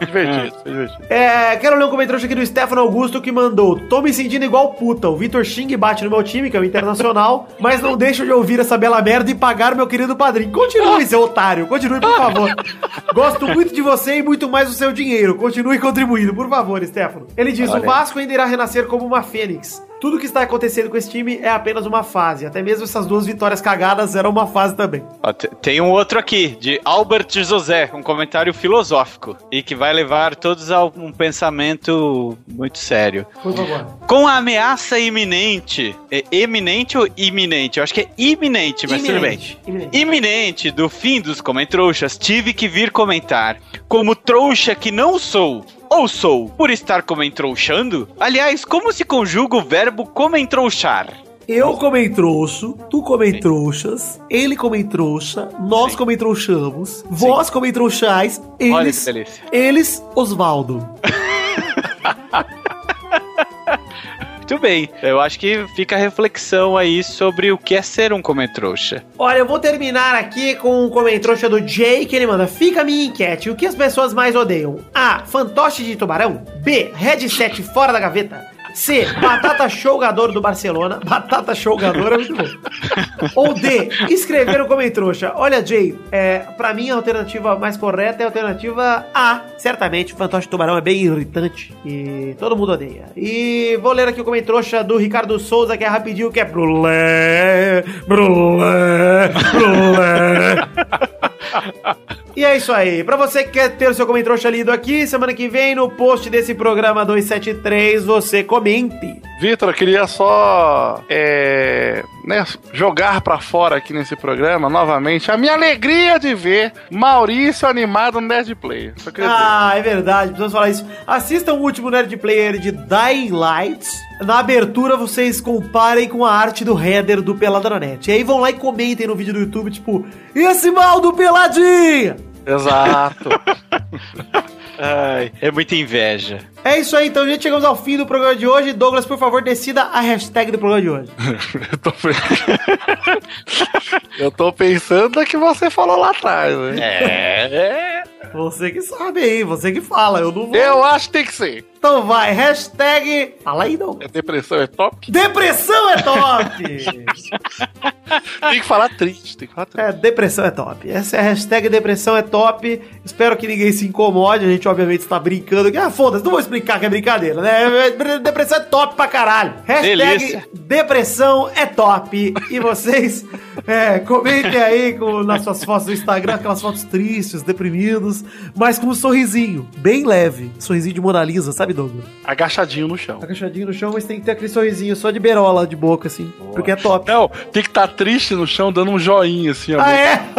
Divertido, divertido. É, quero ler um comentário aqui do Stefano Augusto que mandou: Tô me sentindo igual puta. O Vitor xinga e bate no meu time, que é o Internacional, mas não deixo de ouvir essa bela merda e pagar meu querido padrinho. Continue, seu otário. Continue, por favor. Gosto muito de você e muito mais do seu dinheiro. Continue contribuindo, por favor, Stefano. Ele diz: O Vasco ainda irá renascer como uma fênix. Tudo que está acontecendo com esse time é apenas uma fase. Até mesmo essas duas vitórias cagadas eram uma fase também. Tem um outro aqui, de Albert José, um comentário filosófico, e que vai levar todos a um pensamento muito sério. Por favor. Com a ameaça iminente, é eminente ou iminente? Eu acho que é iminente, mas tudo bem. Iminente, iminente. Iminente do fim dos comentrouxas, tive que vir comentar. Como trouxa que não sou, ou sou, por estar comentrouxando? Aliás, como se conjuga o verbo comentrouxar? Eu comem trouxo, tu comem trouxas, ele comem trouxa, nós Sim. comem trouxamos, vós comem trouxais, Olha eles, eles, Osvaldo. Muito bem. Eu acho que fica a reflexão aí sobre o que é ser um comentrouxa. Olha, eu vou terminar aqui com um comentrouxa do Jay, que ele manda: Fica a minha enquete. O que as pessoas mais odeiam? A. Fantoche de tubarão. B. Headset fora da gaveta. C. Batata showgador do Barcelona. Batata showgador é muito bom. Ou D. Escrever o comentrouxa. Olha, Jay, é, pra mim a alternativa mais correta é a alternativa A. Certamente, o fantoche tubarão é bem irritante e todo mundo odeia. E vou ler aqui o comentrouxa do Ricardo Souza, que é rapidinho, que é brulé, brulé, brulé. E é isso aí. Pra você que quer ter o seu comentrouxa lido aqui, semana que vem, no post desse programa 273, você comente. Vitor, eu queria só é, né, jogar pra fora aqui nesse programa novamente a minha alegria de ver Maurício animado no Nerd Player. Só queria dizer. Ah, é verdade, precisamos falar isso. Assistam o último Nerd Player de Dying Light. Na abertura, vocês comparem com a arte do header do Peladranet. E aí vão lá e comentem no vídeo do YouTube, tipo, esse mal do Peladinha! Exato. Ai, é muita inveja. É isso aí, então, gente, chegamos ao fim do programa de hoje. Douglas, por favor, decida a hashtag do programa de hoje. eu, tô... eu tô pensando na que você falou lá atrás, né? É. Você que sabe aí, você que fala, eu não vou. Eu acho que tem que ser. Então vai, hashtag. Fala aí, Douglas. É depressão é top? Depressão é top! Tem que falar triste, tem que falar triste. É, depressão é top. Essa é a hashtag depressão é top. Espero que ninguém se incomode. A gente, obviamente, está brincando. Ah, foda-se, não vou explicar que é brincadeira, né? Depressão é top pra caralho. Hashtag Delícia. depressão é top. E vocês é, comentem aí com, nas suas fotos do Instagram, aquelas fotos tristes, deprimidos, mas com um sorrisinho, bem leve. Sorrisinho de Mona Lisa, sabe, Douglas? Agachadinho no chão. Agachadinho no chão, mas tem que ter aquele sorrisinho só de berola de boca, assim. Porque é top. Não, tem que estar triste no chão, dando um joinha assim, ó. Ah, é?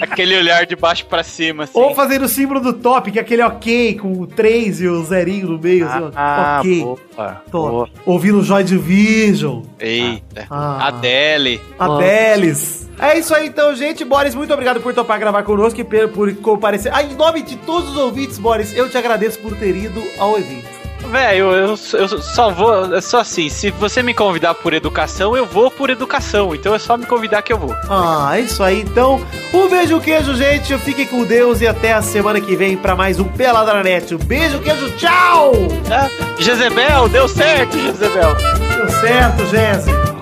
Aquele olhar de baixo pra cima, assim. Ou fazendo o símbolo do top, que é aquele ok, com o 3 e o zerinho no meio, assim, ó. Ah, ok. boa. Top. boa. Ouvindo Joy Division, Eita. Ah. Adele. Adelis. É isso aí então, gente. Boris, muito obrigado por topar gravar conosco e por, por comparecer. Ah, em nome de todos os ouvintes, Boris, eu te agradeço por ter ido ao evento. Velho, eu, eu só vou. É só assim, se você me convidar por educação, eu vou por educação. Então é só me convidar que eu vou. Ah, é isso aí então. Um beijo, queijo, gente. Fiquem com Deus e até a semana que vem pra mais um Pelada na Net. Um beijo, queijo, tchau! Ah, Jezebel, deu certo, Jezebel. Deu certo, Jéssica.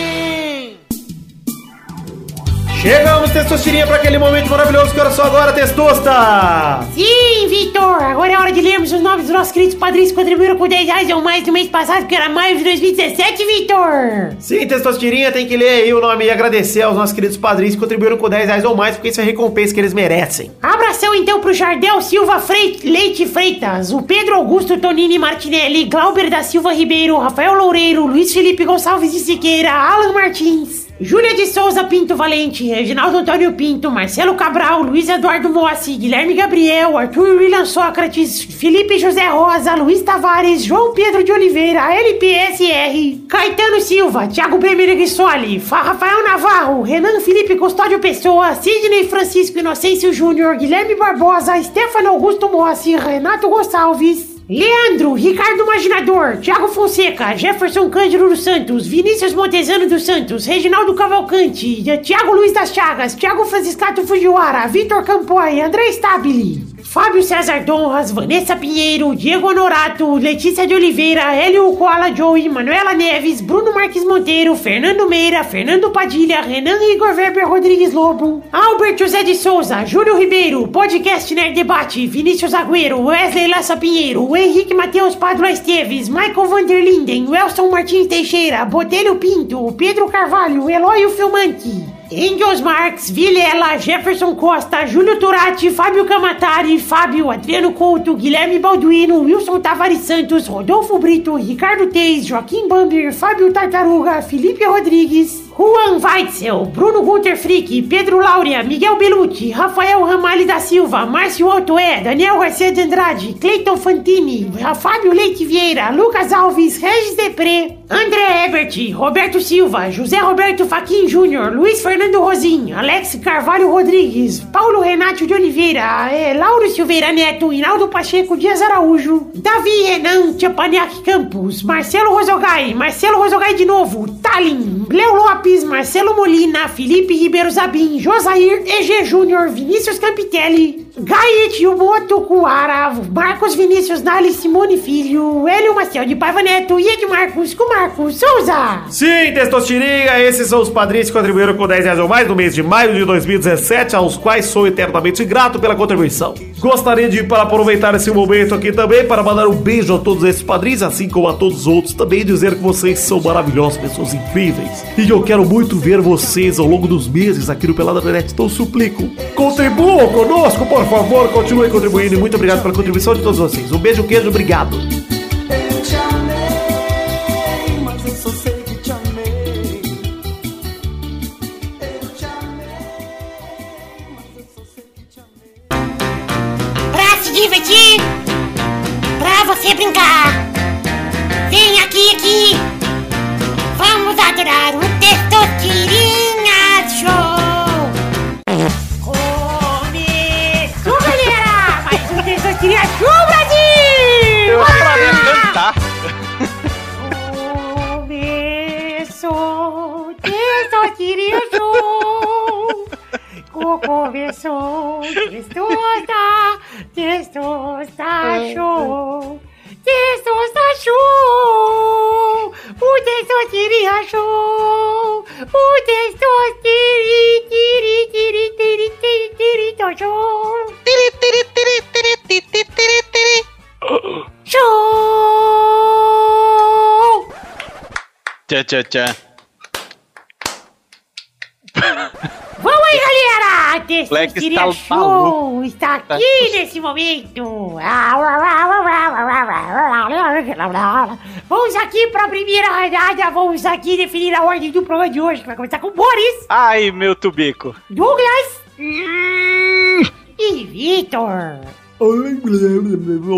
Chegamos, Testosterinha, para aquele momento maravilhoso que era só agora, Testosta! Sim, Vitor! Agora é hora de lermos os nomes dos nossos queridos padrinhos que contribuíram com 10 reais ou mais no mês passado, que era maio de 2017, Vitor! Sim, Testosterinha, tem que ler aí o nome e agradecer aos nossos queridos padrinhos que contribuíram com 10 reais ou mais, porque isso é a recompensa que eles merecem. Abração então pro Jardel Silva Frei- Leite Freitas, o Pedro Augusto Tonini Martinelli, Glauber da Silva Ribeiro, Rafael Loureiro, Luiz Felipe Gonçalves de Siqueira, Alan Martins, Júlia de Souza Pinto Valente, Reginaldo Antônio Pinto, Marcelo Cabral, Luiz Eduardo Mossi, Guilherme Gabriel, Arthur William Sócrates, Felipe José Rosa, Luiz Tavares, João Pedro de Oliveira, LPSR, Caetano Silva, Thiago B. Meneghissoli, Fa- Rafael Navarro, Renan Felipe Custódio Pessoa, Sidney Francisco Inocêncio Júnior, Guilherme Barbosa, Stefano Augusto Mossi, Renato Gonçalves, Leandro, Ricardo Imaginador, Thiago Fonseca, Jefferson Cândido dos Santos, Vinícius Montezano dos Santos, Reginaldo Cavalcante, Thiago Luiz das Chagas, Thiago Franciscato Fujiwara, Vitor Campoy, André Stabile, Fábio César Donras, Vanessa Pinheiro, Diego Honorato, Letícia de Oliveira, Hélio Koala Joey, Manuela Neves, Bruno Marques Monteiro, Fernando Meira, Fernando Padilha, Renan Igor Weber Rodrigues Lobo, Albert José de Souza, Júlio Ribeiro, Podcast Nerd Debate, Vinícius Agüero, Wesley Lassa Pinheiro, Henrique Matheus Padua Esteves, Michael Vanderlinden, Welson Martins Teixeira, Botelho Pinto, Pedro Carvalho, Eloy Filmante. Engels Marx, Vilela, Jefferson Costa, Júlio Turati, Fábio Camatari, Fábio, Adriano Couto, Guilherme Balduino, Wilson Tavares Santos, Rodolfo Brito, Ricardo Teis, Joaquim Bamber, Fábio Tartaruga, Felipe Rodrigues, Juan Weitzel, Bruno Gunter Frick, Pedro Laura, Miguel Belucci, Rafael Ramalho da Silva, Márcio Altoé, Daniel Garcia de Andrade, Cleiton Fantini, Fábio Leite Vieira, Lucas Alves, Regis Depré, André Ebert, Roberto Silva, José Roberto Faquin Júnior, Luiz Fernando Rosim, Alex Carvalho Rodrigues, Paulo Renato de Oliveira, eh, Lauro Silveira Neto, Hinaldo Pacheco Dias Araújo, Davi Renan Tchapaniak Campos, Marcelo Rosogai, Marcelo Rosogai de novo, Talin, Leo Lopes, Marcelo Molina, Felipe Ribeiro Zabim, Josair EG Júnior, Vinícius Campitelli, Gaet Yumoto Kuara, Marcos Vinícius Nali Simone Filho, Hélio Maciel de Paiva Neto e Edmarcos com Marcos Souza. Sim, Testosterinha, esses são os padrinhos que contribuíram com 10 reais ou mais no mês de maio de 2017, aos quais sou eternamente grato pela contribuição. Gostaria de, para aproveitar esse momento aqui também, para mandar um beijo a todos esses padrinhos, assim como a todos os outros, também dizer que vocês são maravilhosos, pessoas incríveis, e eu quero muito ver vocês ao longo dos meses aqui no Pelada Net, então suplico, contribuam conosco, por favor, continuem contribuindo, e muito obrigado pela contribuição de todos vocês. Um beijo, queijo, obrigado. Você brincar. Vem aqui, aqui. Vamos adorar o Testosterinha Show. Começou, galera! Mais um Testosterinha Show, Brasil! Eu ia cantar. Começou, Testosterinha Show. Co- Começou, Testosta, Testosta Show. Jesus sachou, o deso tiri achou, o deso tiri tiri tiri tiri tiri tiri dojo. Tiri tiri tiri tiri tiri tiri tiri. Show! Tchau, tchau, tchau. Vamos aí, galera! Testosterinha está Show está aqui nesse momento. Vamos aqui para a primeira rodada. Vamos aqui definir a ordem do programa de hoje. que Vai começar com Boris, Ai, meu tubico. Douglas e Vitor.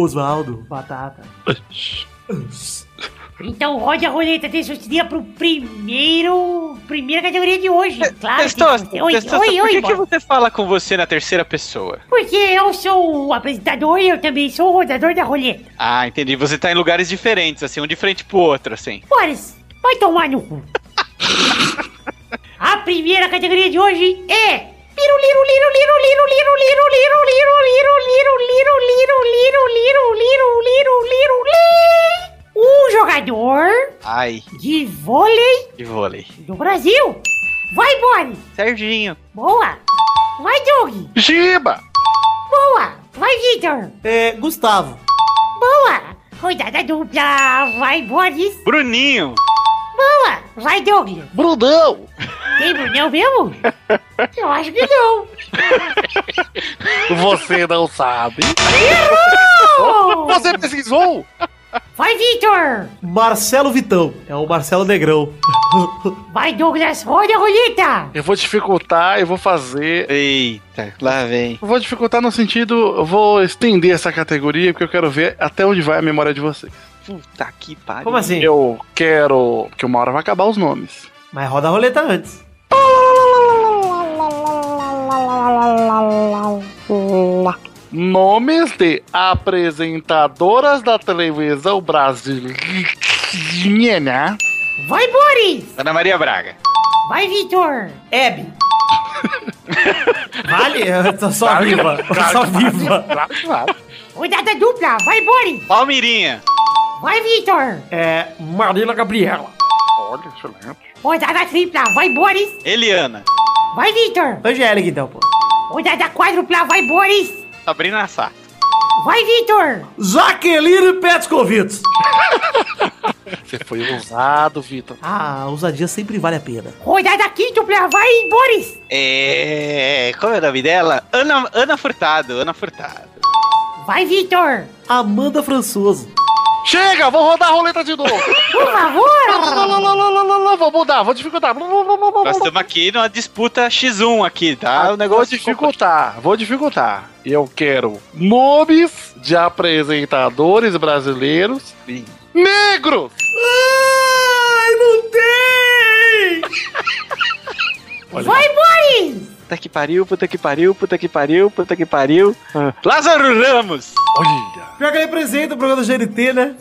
Osvaldo, batata. Então rode a roleta Testosterinha pro primeiro... Primeira categoria de hoje. Claro. Testosta, Testosterinha. Oi, Testosta, oi, por oi, que, que você fala com você na terceira pessoa? Porque eu sou o apresentador e eu também sou o rodador da roleta. Ah, entendi. Você tá em lugares diferentes, assim, um de frente pro outro, assim. Boris, vai tomar no cu. A primeira categoria de hoje é um jogador Ai. de vôlei de vôlei do Brasil. Vai, Boni! Serginho. Boa! Vai, Doug! Giba! Boa! Vai, Vitor! É, Gustavo. Boa! Rodada dupla! Vai, Boris! Bruninho! Boa! Vai, Doug! Brunão! Tem Brunão mesmo? Eu acho que não! Você não sabe! Errou! Você pesquisou? Vai, Victor! Marcelo Vitão. É o Marcelo Negrão. Vai, Douglas, roda a roleta! Eu vou dificultar, eu vou fazer. Eita, lá vem. Eu vou dificultar no sentido. Eu vou estender essa categoria porque eu quero ver até onde vai a memória de vocês. Puta que pariu. Como assim? Eu quero. Porque uma hora vai acabar os nomes. Mas roda a roleta antes. Nomes de apresentadoras da televisão brasileira. Vai, Boris! Ana Maria Braga. Vai, Victor! Hebe. vale? Eu tô só Claro viva. Eu tô claro só viva. Claro. Rodada dupla! Vai, Boris! Palmirinha. Vai, Victor! É, Marina Gabriela. Olha, excelente. Rodada tripla! Vai, Boris! Eliana. Vai, Victor! Angélica, então, pô. Rodada quádrupla! Vai, Boris! Sabrina Sato. Vai, Vitor! Jaqueline Petkovic. Você foi ousado, Vitor. Ah, a ousadia sempre vale a pena. Rodada quíntupla, vai, Boris! É. Como é o nome dela? Ana, Ana Furtado, Ana Furtado. Vai, Vitor! Amanda Françoso. Chega, vou rodar a roleta de novo. Por favor! Lá, lá, lá, vou mudar, vou dificultar. Nós estamos aqui numa disputa X1 aqui, tá? O Vou negócio dificultar, vou dificultar. Eu quero nomes de apresentadores brasileiros negros. Ai, não tem! Vai, Boris! Puta que pariu, puta que pariu, puta que pariu, puta que pariu. Ah. Lázaro Ramos! Olha. Pior que ele apresenta o programa do GNT, né?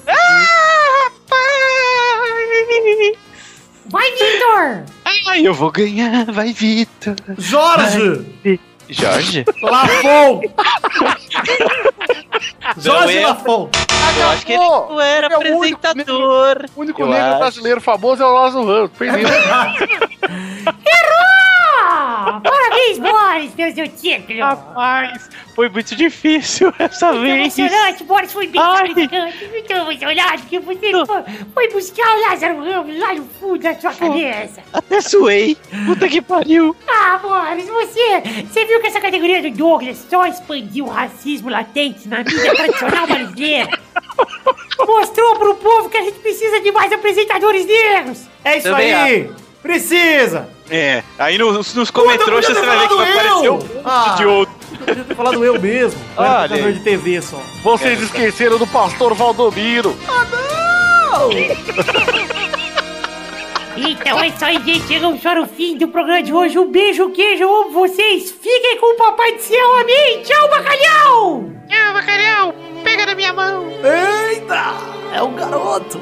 Vai, Vitor! Ai, eu vou ganhar, vai Vitor. Jorge! Jorge? Lafon! Jorge é- Lafon! Eu acho que ele não era É o único apresentador. O único negro acho. brasileiro famoso é o Lázaro Ramos. Perdeu. Ah, parabéns, Boris, pelo seu título! Rapaz, foi muito difícil essa Muito vez. emocionante, Boris foi bem Ai. emocionante, muito emocionante, porque você foi, foi buscar o Lázaro Ramos lá no fundo da sua cabeça. Até suei. Puta que pariu. Ah, Boris, você, você viu que essa categoria do Douglas só expandiu o racismo latente na mídia tradicional brasileira? Mostrou pro povo que a gente precisa de mais apresentadores negros. É isso Também aí! Precisa! É, aí nos, nos comentários podia você vai ver que vai aparecer um Ah. de outro. Eu podia ter falado eu mesmo. Eu era Olha aí. de TV só. Vocês esqueceram do pastor Valdomiro. Então é isso aí, gente. Chegamos para o fim do programa de hoje. Um beijo, queijo, eu amo vocês. Fiquem com o Papai do Céu. Amém. Tchau, bacalhau. Tchau, bacalhau. Pega na minha mão. Eita! É um garoto!